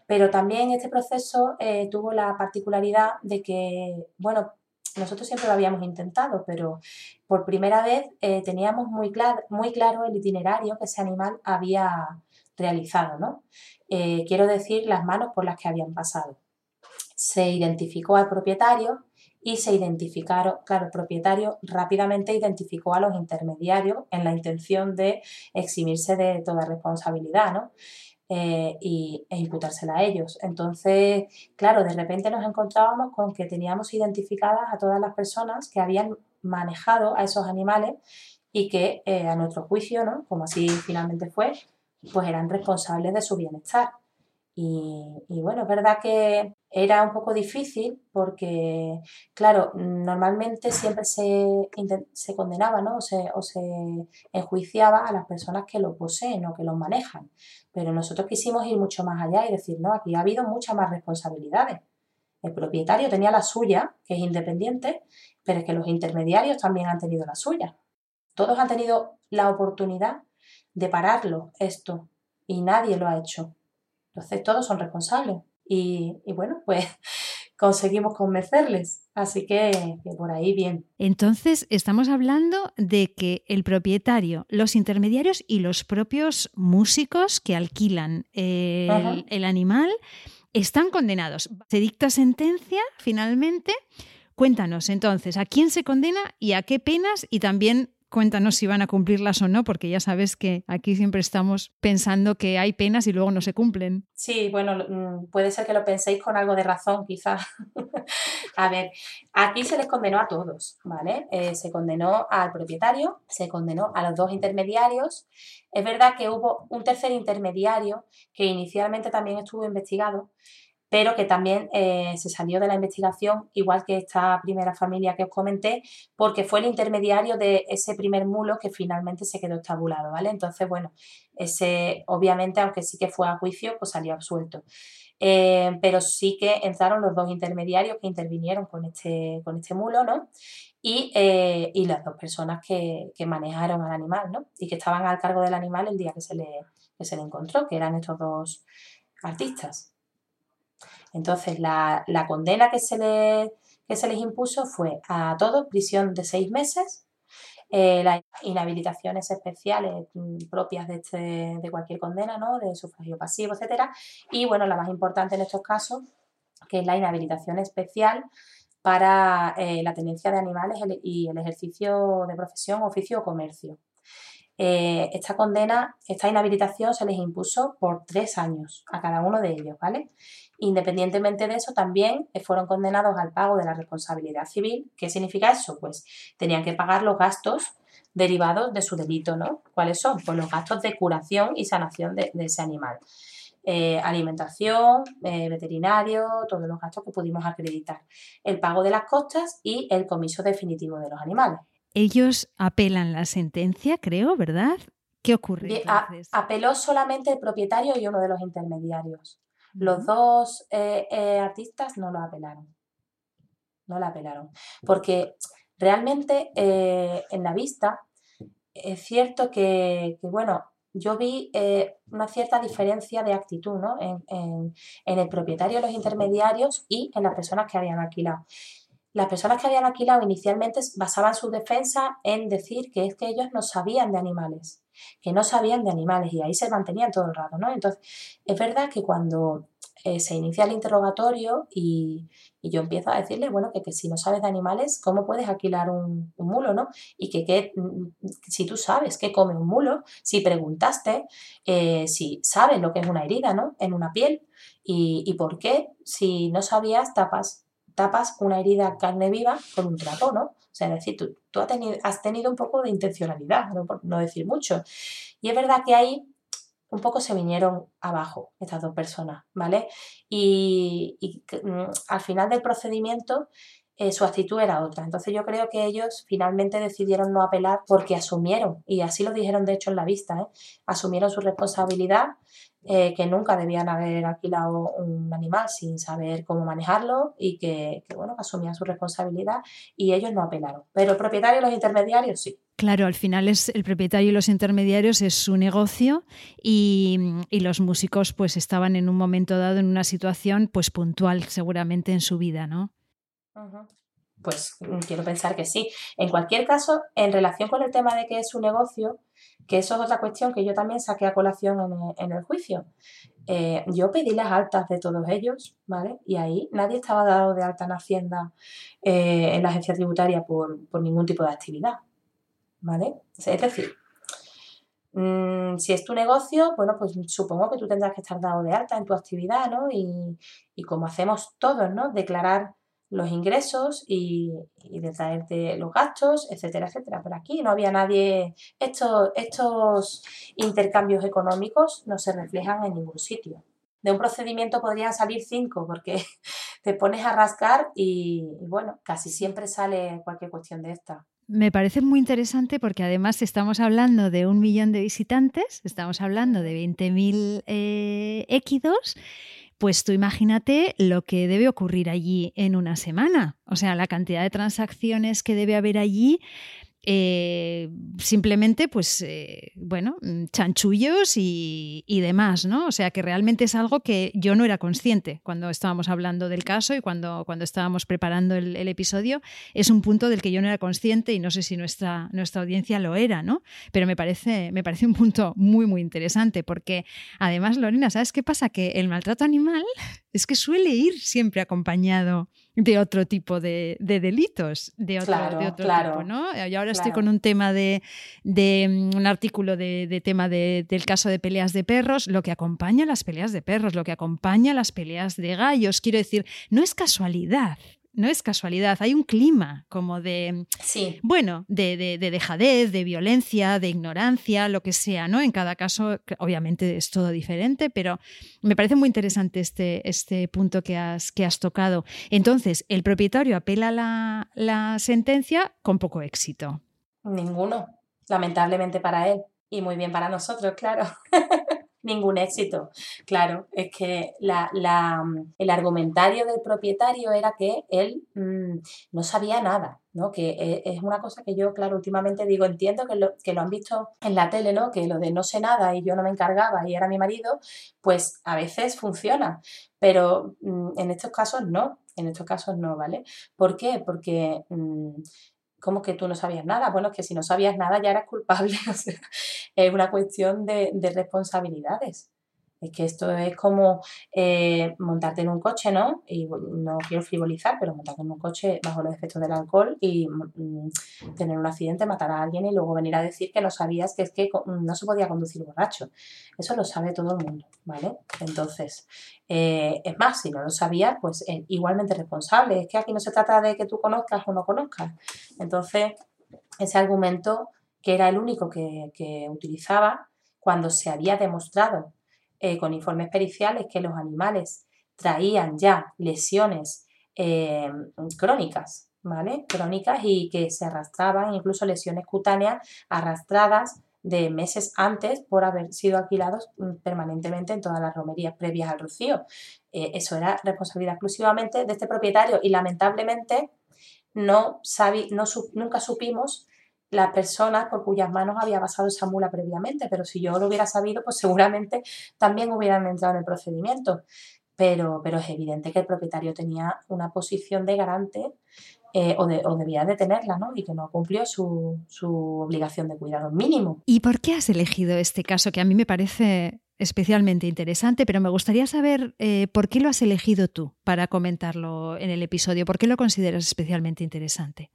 pero también este proceso eh, tuvo la particularidad de que, bueno, nosotros siempre lo habíamos intentado, pero por primera vez eh, teníamos muy, muy claro el itinerario que ese animal había realizado, ¿no? Eh, quiero decir, las manos por las que habían pasado. Se identificó al propietario, y se identificaron, claro, el propietario rápidamente identificó a los intermediarios en la intención de eximirse de toda responsabilidad, ¿no? Eh, y, e imputársela a ellos. Entonces, claro, de repente nos encontrábamos con que teníamos identificadas a todas las personas que habían manejado a esos animales y que eh, a nuestro juicio, ¿no? como así finalmente fue, pues eran responsables de su bienestar. Y, bueno, es verdad que era un poco difícil porque, claro, normalmente siempre se, se condenaba ¿no? o, se, o se enjuiciaba a las personas que lo poseen o que lo manejan. Pero nosotros quisimos ir mucho más allá y decir, no, aquí ha habido muchas más responsabilidades. El propietario tenía la suya, que es independiente, pero es que los intermediarios también han tenido la suya. Todos han tenido la oportunidad de pararlo esto y nadie lo ha hecho. Entonces todos son responsables. Y, bueno, pues conseguimos convencerles. Así que, por ahí bien. Entonces, estamos hablando de que el propietario, los intermediarios y los propios músicos que alquilan el, el animal están condenados. Se dicta sentencia finalmente. Cuéntanos entonces, ¿a quién se condena y a qué penas? Y también cuéntanos si van a cumplirlas o no, porque ya sabes que aquí siempre estamos pensando que hay penas y luego no se cumplen. Sí, bueno, mm, puede ser que lo penséis con algo de razón, quizás. a ver, aquí se les condenó a todos, ¿vale? Eh, se condenó al propietario, se condenó a los dos intermediarios. Es verdad que hubo un tercer intermediario que inicialmente también estuvo investigado, pero que también eh, se salió de la investigación, igual que esta primera familia que os comenté, porque fue el intermediario de ese primer mulo que finalmente se quedó estabulado, ¿vale? Entonces, bueno, ese, obviamente, aunque sí que fue a juicio, pues salió absuelto. Eh, pero sí que entraron los dos intermediarios que intervinieron con este, con este mulo, ¿no? Y, eh, y las dos personas que, que, manejaron al animal, ¿no? Y que estaban al cargo del animal el día que se le, que se le encontró, que eran estos dos artistas. Entonces, la, condena que se, les, se les impuso fue a todos prisión de seis meses, eh, las inhabilitaciones especiales mm, propias de, este, de cualquier condena, ¿no? de sufragio pasivo, etcétera, y bueno, la más importante en estos casos, que es la inhabilitación especial para eh, la tenencia de animales y el ejercicio de profesión, oficio o comercio. Eh, esta condena, esta inhabilitación se les impuso por tres años a cada uno de ellos, ¿vale? Independientemente de eso, también fueron condenados al pago de la responsabilidad civil. ¿Qué significa eso? Pues tenían que pagar los gastos derivados de su delito, ¿no? ¿Cuáles son? Pues los gastos de curación y sanación de, ese animal. Eh, alimentación, eh, veterinario, todos los gastos que pudimos acreditar. El pago de las costas y el comiso definitivo de los animales. Ellos apelan la sentencia, creo, ¿verdad? ¿Qué ocurre? Entonces? apeló solamente el propietario y uno de los intermediarios. Los dos eh, eh, artistas no lo apelaron. No lo apelaron. Porque realmente eh, en la vista es cierto que, bueno, yo vi una cierta diferencia de actitud en, el propietario, los intermediarios y en las personas que habían alquilado. Las personas que habían alquilado inicialmente basaban su defensa en decir que es que ellos no sabían de animales, que no sabían de animales y ahí se mantenían todo el rato, ¿no? Entonces, es verdad que cuando eh, se inicia el interrogatorio y, yo empiezo a decirle, bueno, que, si no sabes de animales, ¿cómo puedes alquilar un, mulo, no? Y que, mm, si tú sabes qué come un mulo, si preguntaste, eh, si sabes lo que es una herida, ¿no? En una piel y, y por qué, si no sabías, tapas tapas una herida carne viva con un trapo, ¿no? O sea, es decir, tú, tú has, tenido, has, tenido, un poco de intencionalidad, no, por no decir mucho. Y es verdad que ahí un poco se vinieron abajo estas dos personas, ¿vale? Y, mm, al final del procedimiento eh, su actitud era otra. Entonces yo creo que ellos finalmente decidieron no apelar porque asumieron, y así lo dijeron de hecho en la vista, ¿eh? asumieron su responsabilidad, eh, que nunca debían haber alquilado un animal sin saber cómo manejarlo y que, bueno, asumían su responsabilidad y ellos no apelaron. Pero el propietario y los intermediarios sí. Claro, al final es el propietario y los intermediarios es su negocio y, los músicos pues estaban en un momento dado en una situación pues puntual seguramente en su vida, ¿no? Pues mm, quiero pensar que sí. En cualquier caso, en relación con el tema de que es su negocio, que eso es otra cuestión que yo también saqué a colación en el, juicio. Eh, yo pedí las altas de todos ellos, ¿vale? Y ahí nadie estaba dado de alta en Hacienda, eh, en la agencia tributaria, por, ningún tipo de actividad, ¿vale? Es decir, mm, si es tu negocio, bueno, pues supongo que tú tendrás que estar dado de alta en tu actividad, ¿no? Y, y como hacemos todos, ¿no? Declarar los ingresos y, y de traerte los gastos, etcétera, etcétera. Pero aquí no había nadie, estos, estos intercambios económicos no se reflejan en ningún sitio. De un procedimiento podrían salir cinco porque te pones a rascar y, bueno, casi siempre sale cualquier cuestión de esta. Me parece muy interesante porque además estamos hablando de un millón de visitantes, estamos hablando de 20.000 eh, équidos pues tú imagínate lo que debe ocurrir allí en una semana. O sea, la cantidad de transacciones que debe haber allí eh, simplemente, pues, eh, bueno, mm, chanchullos y, demás, ¿no? O sea, que realmente es algo que yo no era consciente cuando estábamos hablando del caso y cuando, cuando estábamos preparando el, episodio. Es un punto del que yo no era consciente y no sé si nuestra, nuestra audiencia lo era, ¿no? Pero me parece, me parece un punto muy, muy interesante porque, además, Lorena, ¿sabes qué pasa? Que el maltrato animal es que suele ir siempre acompañado de otro tipo de, delitos, de otro, tipo, ¿no? Y ahora estoy con un tema de, mm, un artículo de, tema del caso de peleas de perros, lo que acompaña las peleas de perros, lo que acompaña las peleas de gallos. Quiero decir, no es casualidad no es casualidad, hay un clima como de, sí. bueno, de, de, de, dejadez, de violencia, de ignorancia, lo que sea, ¿no? En cada caso, obviamente es todo diferente, pero me parece muy interesante este, este punto que has, que has tocado. Entonces, el propietario apela la, la sentencia con poco éxito. Ninguno, lamentablemente para él. Y muy bien para nosotros, claro. ningún éxito. Claro, es que la, el argumentario del propietario era que él mm, no sabía nada, ¿no? Que e, es una cosa que yo, claro, últimamente digo, entiendo que lo, que lo han visto en la tele, ¿no? Que lo de no sé nada y yo no me encargaba y era mi marido, pues a veces funciona, pero mm, en estos casos no, en estos casos no, ¿vale? ¿Por qué? Porque... Mm, ¿Cómo que tú no sabías nada? Bueno, es que si no sabías nada ya eras culpable. es una cuestión de responsabilidades. Es que esto es como eh, montarte en un coche, ¿no? Y no quiero frivolizar, pero montarte en un coche bajo los efectos del alcohol y mm, tener un accidente, matar a alguien y luego venir a decir que no sabías que es que no se podía conducir borracho. Eso lo sabe todo el mundo, ¿vale? Entonces, eh, es más, si no lo sabías, pues eh, igualmente responsable. Es que aquí no se trata de que tú conozcas o no conozcas. Entonces, ese argumento, que era el único que, que utilizaba cuando se había demostrado eh, con informes periciales que los animales traían ya lesiones eh, crónicas, ¿vale? Crónicas y que se arrastraban, incluso lesiones cutáneas arrastradas de meses antes por haber sido alquilados mm, permanentemente en todas las romerías previas al rocío. Eh, eso era responsabilidad exclusivamente de este propietario y lamentablemente no, no nunca supimos las personas por cuyas manos había pasado esa mula previamente, pero si yo lo hubiera sabido, pues seguramente también hubieran entrado en el procedimiento. Pero, pero es evidente que el propietario tenía una posición de garante eh, o, debía de tenerla, ¿no? Y que no cumplió su, su obligación de cuidado mínimo. ¿Y por qué has elegido este caso que a mí me parece especialmente interesante, pero me gustaría saber eh, por qué lo has elegido tú para comentarlo en el episodio, por qué lo consideras especialmente interesante.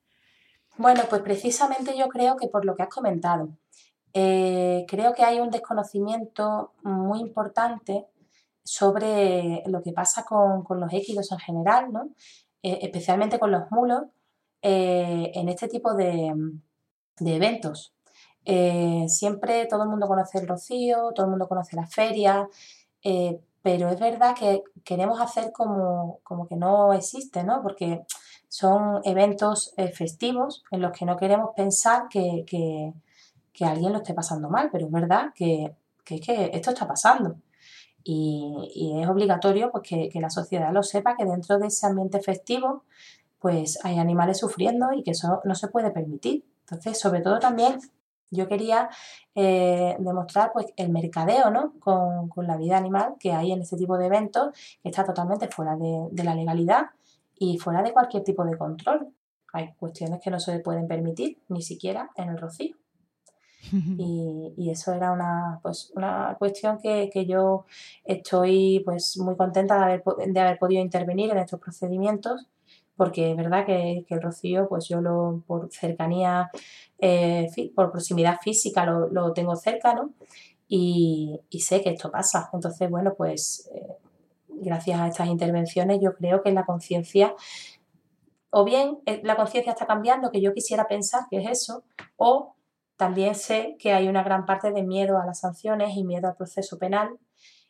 Bueno, pues precisamente yo creo que por lo que has comentado. Eh, creo que hay un desconocimiento muy importante sobre lo que pasa con, los équidos en general, ¿no? Eh, especialmente con los mulos, en este tipo de, de eventos. Eh, siempre todo el mundo conoce el rocío, todo el mundo conoce la feria, eh, pero es verdad que queremos hacer como, como que no existe, ¿no? Porque son eventos eh, festivos en los que no queremos pensar que, que, alguien lo esté pasando mal, pero es verdad que, que, esto está pasando. Y, es obligatorio pues, que, la sociedad lo sepa, que dentro de ese ambiente festivo pues hay animales sufriendo y que eso no se puede permitir. Entonces, sobre todo también yo quería eh, demostrar pues, el mercadeo ¿no? con, la vida animal que hay en este tipo de eventos, que está totalmente fuera de, la legalidad y fuera de cualquier tipo de control. Hay cuestiones que no se pueden permitir, ni siquiera en el rocío. Y, eso era una, pues, una cuestión que, yo estoy pues, muy contenta de haber, de haber podido intervenir en estos procedimientos porque es verdad que, el rocío, pues yo lo, por cercanía, eh, por proximidad física lo, tengo cerca, ¿no? Y, sé que esto pasa. Entonces, bueno, pues eh, gracias a estas intervenciones yo creo que la conciencia, o bien eh, la conciencia está cambiando, que yo quisiera pensar que es eso, o también sé que hay una gran parte de miedo a las sanciones y miedo al proceso penal.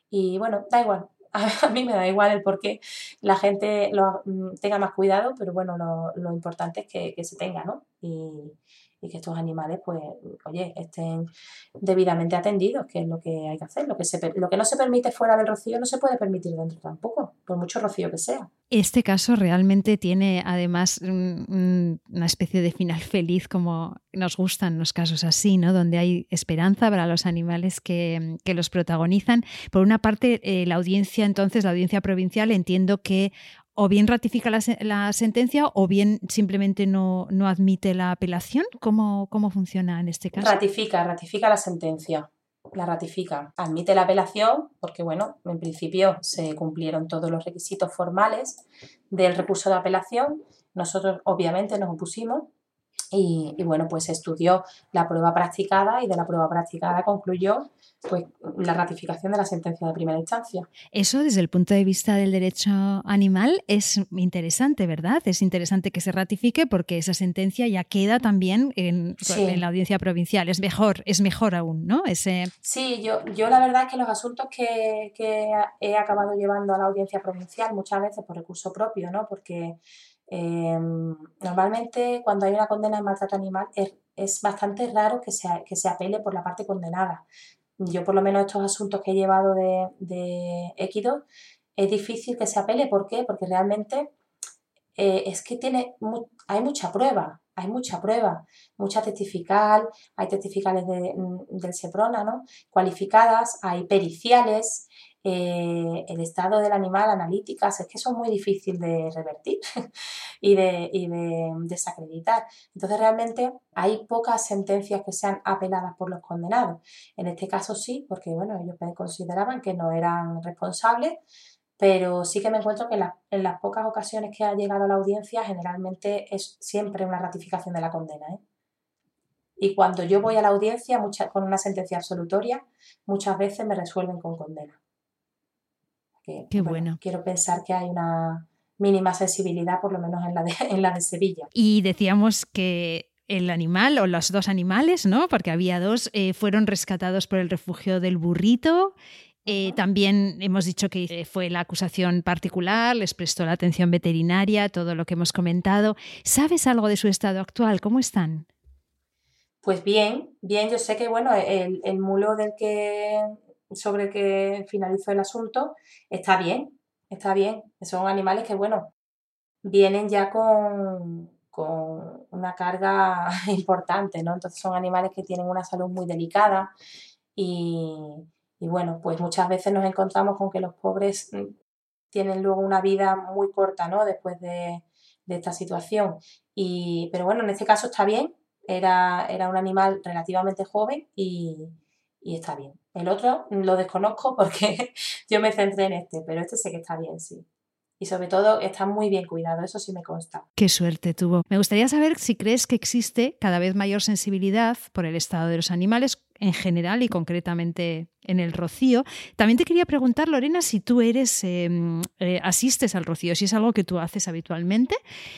Y bueno, da igual, a, mí me da igual el por qué la gente lo, mm, tenga más cuidado, pero bueno, lo, importante es que, que, se tenga, ¿no? Y que estos animales, pues, oye, estén debidamente atendidos, que es lo que hay que hacer. Lo que, se, lo que no se permite fuera del rocío no se puede permitir dentro tampoco, por mucho rocío que sea. Este caso realmente tiene además una especie de final feliz, como nos gustan los casos así, ¿no? Donde hay esperanza para los animales que, que los protagonizan. Por una parte, eh, la audiencia, entonces, la audiencia provincial, entiendo que o bien ratifica la, sentencia o bien simplemente no, admite la apelación? ¿Cómo, ¿Cómo, funciona en este caso? Ratifica, ratifica la sentencia. La ratifica. Admite la apelación porque, bueno, en principio se cumplieron todos los requisitos formales del recurso de apelación. Nosotros, obviamente, nos opusimos y, y, bueno, pues estudió la prueba practicada y de la prueba practicada concluyó pues, la ratificación de la sentencia de primera instancia. Eso desde el punto de vista del derecho animal es interesante, ¿verdad? Es interesante que se ratifique porque esa sentencia ya queda también en, la audiencia provincial. Es mejor, es mejor aún, ¿no? Ese... Sí, yo, yo la verdad es que los asuntos que, he acabado llevando a la audiencia provincial muchas veces por recurso propio, ¿no? Porque em, normalmente cuando hay una condena de maltrato animal es, es bastante raro que se, que se apele por la parte condenada yo por lo menos estos asuntos que he llevado de, de Equido, es difícil que se apele. ¿Por qué? Porque realmente eh, es que tiene hay mucha prueba, hay mucha prueba, mucha testifical, hay testificales de, mm, del SEPRONA, ¿no? Cualificadas, hay periciales, eh, el estado del animal, analíticas, es que son muy difícil de revertir y, de, y de desacreditar. Entonces realmente hay pocas sentencias que sean apeladas por los condenados. En este caso sí, porque bueno, ellos consideraban que no eran responsables, pero sí que me encuentro que en, las pocas ocasiones que ha llegado a la audiencia generalmente es siempre una ratificación de la condena. ¿eh? Y cuando yo voy a la audiencia con una sentencia absolutoria, muchas veces me resuelven con condena. Qué bueno. Quiero pensar que hay una mínima sensibilidad, por lo menos en la de, en la de Sevilla. Y decíamos que el animal o los dos animales, ¿no? Porque había dos, eh, fueron rescatados por el refugio del burrito. Eh, también hemos dicho que eh, fue la acusación particular, les prestó la atención veterinaria, todo lo que hemos comentado. ¿Sabes algo de su estado actual? ¿Cómo están? Pues bien, bien, yo sé que bueno, el, el mulo del que sobre que finalizó el asunto, está bien, está bien. Son animales que, bueno, vienen ya con, con una carga importante, ¿no? Entonces son animales que tienen una salud muy delicada y, y bueno, pues muchas veces nos encontramos con que los pobres mm, tienen luego una vida muy corta, ¿no? Después de, de esta situación. Y, pero bueno, en este caso está bien, era, era un animal relativamente joven y, y está bien. El otro lo desconozco porque yo me centré en este, pero este sé que está bien, sí y sobre todo está muy bien cuidado, eso sí me consta. Qué suerte tuvo. Me gustaría saber si crees que existe cada vez mayor sensibilidad por el estado de los animales en general y concretamente en el rocío. También te quería preguntar, Lorena, si tú eres, em, eh, asistes al rocío, si es algo que tú haces habitualmente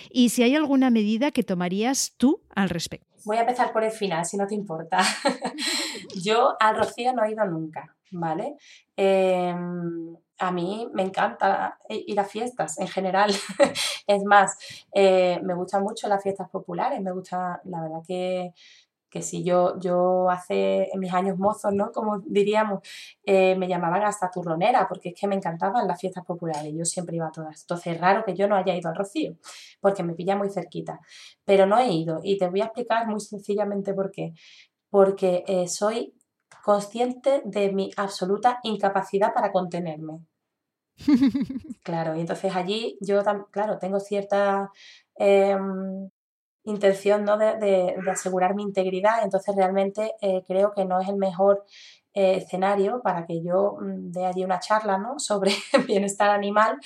y si hay alguna medida que tomarías tú al respecto. Voy a empezar por el final, si no te importa. Yo al rocío no he ido nunca, ¿vale? Em, a mí me encanta ir a fiestas en general. es más, eh, me gustan mucho las fiestas populares, me gusta, la verdad que, que si yo, yo hace en mis años mozos, ¿no? Como diríamos, eh, me llamaban hasta turronera, porque es que me encantaban las fiestas populares, yo siempre iba a todas. Entonces es raro que yo no haya ido al Rocío, porque me pilla muy cerquita. Pero no he ido y te voy a explicar muy sencillamente por qué. Porque eh, soy consciente de mi absoluta incapacidad para contenerme. claro, y entonces allí yo, claro, tengo cierta em, intención ¿no? de, asegurar mi integridad, entonces realmente eh, creo que no es el mejor eh, escenario para que yo mm, dé allí una charla ¿no? sobre bienestar animal,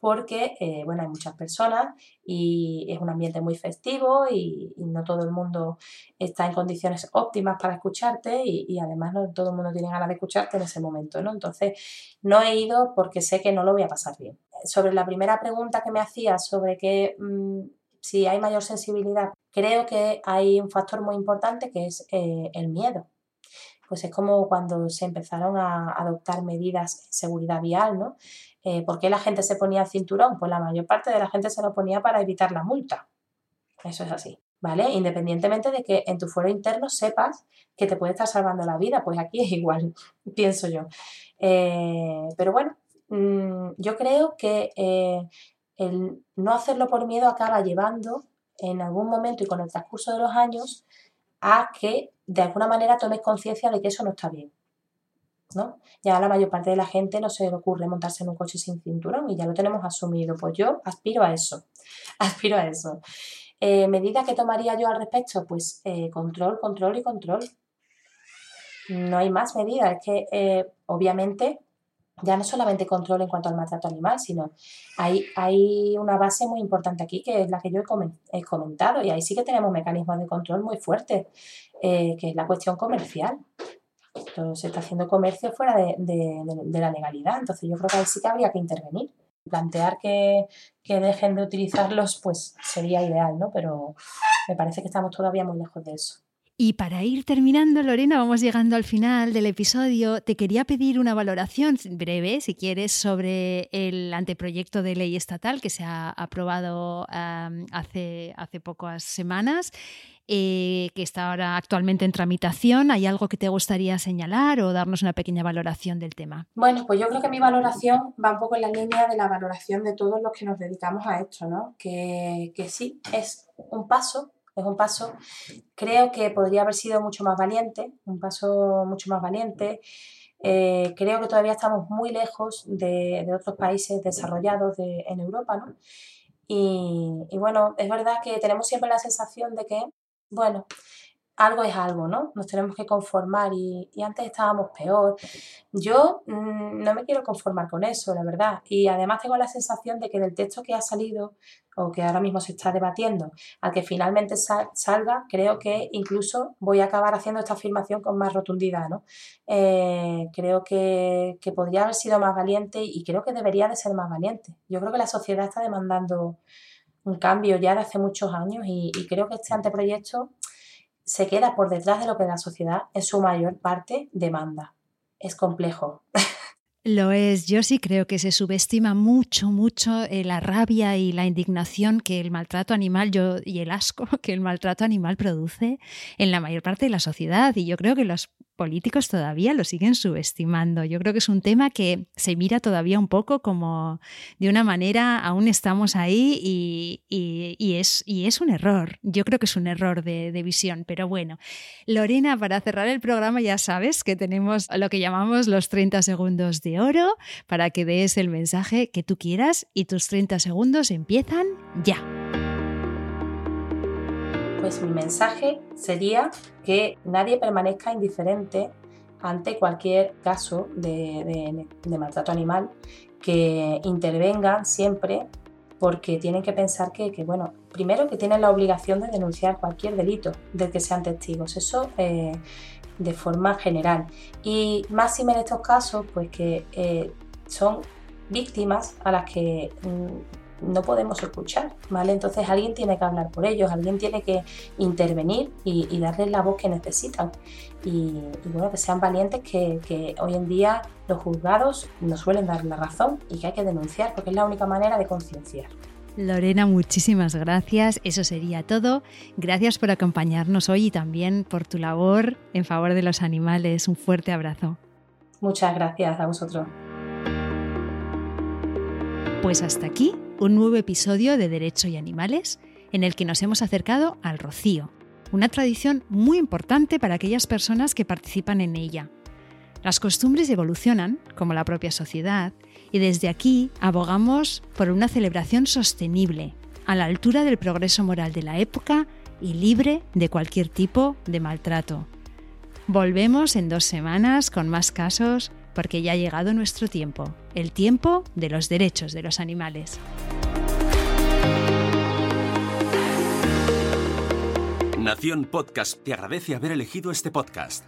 porque eh, bueno, hay muchas personas y es un ambiente muy festivo y, no todo el mundo está en condiciones óptimas para escucharte y, además no todo el mundo tiene ganas de escucharte en ese momento, ¿no? Entonces, no he ido porque sé que no lo voy a pasar bien. Sobre la primera pregunta que me hacías sobre que mm, si hay mayor sensibilidad, creo que hay un factor muy importante que es eh, el miedo pues es como cuando se empezaron a adoptar medidas de seguridad vial, ¿no? Eh, ¿Por qué la gente se ponía el cinturón? Pues la mayor parte de la gente se lo ponía para evitar la multa. Eso es así, ¿vale? Independientemente de que en tu fuero interno sepas que te puede estar salvando la vida, pues aquí es igual, pienso yo. Eh, pero bueno, mm, yo creo que eh, el no hacerlo por miedo acaba llevando en algún momento y con el transcurso de los años a que de alguna manera tomes conciencia de que eso no está bien. ¿no? Ya la mayor parte de la gente no se le ocurre montarse en un coche sin cinturón y ya lo tenemos asumido. Pues yo aspiro a eso, aspiro a eso. Eh, ¿Medidas que tomaría yo al respecto? Pues eh, control, control y control. No hay más medidas. Es que eh, obviamente ya no solamente control en cuanto al maltrato animal, sino hay, hay una base muy importante aquí que es la que yo he comentado y ahí sí que tenemos mecanismos de control muy fuertes, que es la cuestión comercial se está haciendo comercio fuera de, la legalidad. Entonces yo creo que ahí sí que habría que intervenir. Plantear que, que, dejen de utilizarlos, pues sería ideal, ¿no? Pero me parece que estamos todavía muy lejos de eso. Y para ir terminando, Lorena, vamos llegando al final del episodio. Te quería pedir una valoración breve, si quieres, sobre el anteproyecto de ley estatal que se ha aprobado hace, hace pocas semanas eh, que está ahora actualmente en tramitación. ¿Hay algo que te gustaría señalar o darnos una pequeña valoración del tema? Bueno, pues yo creo que mi valoración va un poco en la línea de la valoración de todos los que nos dedicamos a esto, ¿no? Que, que sí, es un paso, es un paso. Creo que podría haber sido mucho más valiente, un paso mucho más valiente. Eh, creo que todavía estamos muy lejos de, otros países desarrollados en Europa, ¿no? y, bueno, es verdad que tenemos siempre la sensación de que bueno, algo es algo, ¿no? Nos tenemos que conformar y, antes estábamos peor. Yo mm, no me quiero conformar con eso, la verdad. Y además tengo la sensación de que del texto que ha salido o que ahora mismo se está debatiendo, al que finalmente salga, creo que incluso voy a acabar haciendo esta afirmación con más rotundidad, ¿no? Eh, creo que, podría haber sido más valiente y creo que debería de ser más valiente. Yo creo que la sociedad está demandando un cambio ya de hace muchos años y, creo que este anteproyecto se queda por detrás de lo que la sociedad en su mayor parte demanda. Es complejo. Lo es, yo sí creo que se subestima mucho, mucho eh, la rabia y la indignación que el maltrato animal yo, y el asco que el maltrato animal produce en la mayor parte de la sociedad. Y yo creo que los políticos todavía lo siguen subestimando. Yo creo que es un tema que se mira todavía un poco como de una manera, aún estamos ahí y, es, y es un error. Yo creo que es un error de, de, visión, pero bueno. Lorena, para cerrar el programa ya sabes que tenemos lo que llamamos los 30 segundos de oro para que des el mensaje que tú quieras y tus 30 segundos empiezan ya. Pues mi mensaje sería que nadie permanezca indiferente ante cualquier caso de, maltrato animal, que intervengan siempre porque tienen que pensar que, bueno, primero que tienen la obligación de denunciar cualquier delito del que sean testigos, eso eh, de forma general. Y máxime en estos casos, pues que eh, son víctimas a las que mm, no podemos escuchar, ¿vale? Entonces alguien tiene que hablar por ellos, alguien tiene que intervenir y, darles la voz que necesitan. Y, bueno, que sean valientes, que, hoy en día los juzgados nos suelen dar la razón y que hay que denunciar, porque es la única manera de concienciar. Lorena, muchísimas gracias. Eso sería todo. Gracias por acompañarnos hoy y también por tu labor en favor de los animales. Un fuerte abrazo. Muchas gracias a vosotros. Pues hasta aquí un nuevo episodio de Derecho y Animales en el que nos hemos acercado al rocío, una tradición muy importante para aquellas personas que participan en ella. Las costumbres evolucionan, como la propia sociedad, y desde aquí abogamos por una celebración sostenible, a la altura del progreso moral de la época y libre de cualquier tipo de maltrato. Volvemos en dos semanas con más casos porque ya ha llegado nuestro tiempo, el tiempo de los derechos de los animales. Nación Podcast te agradece haber elegido este podcast.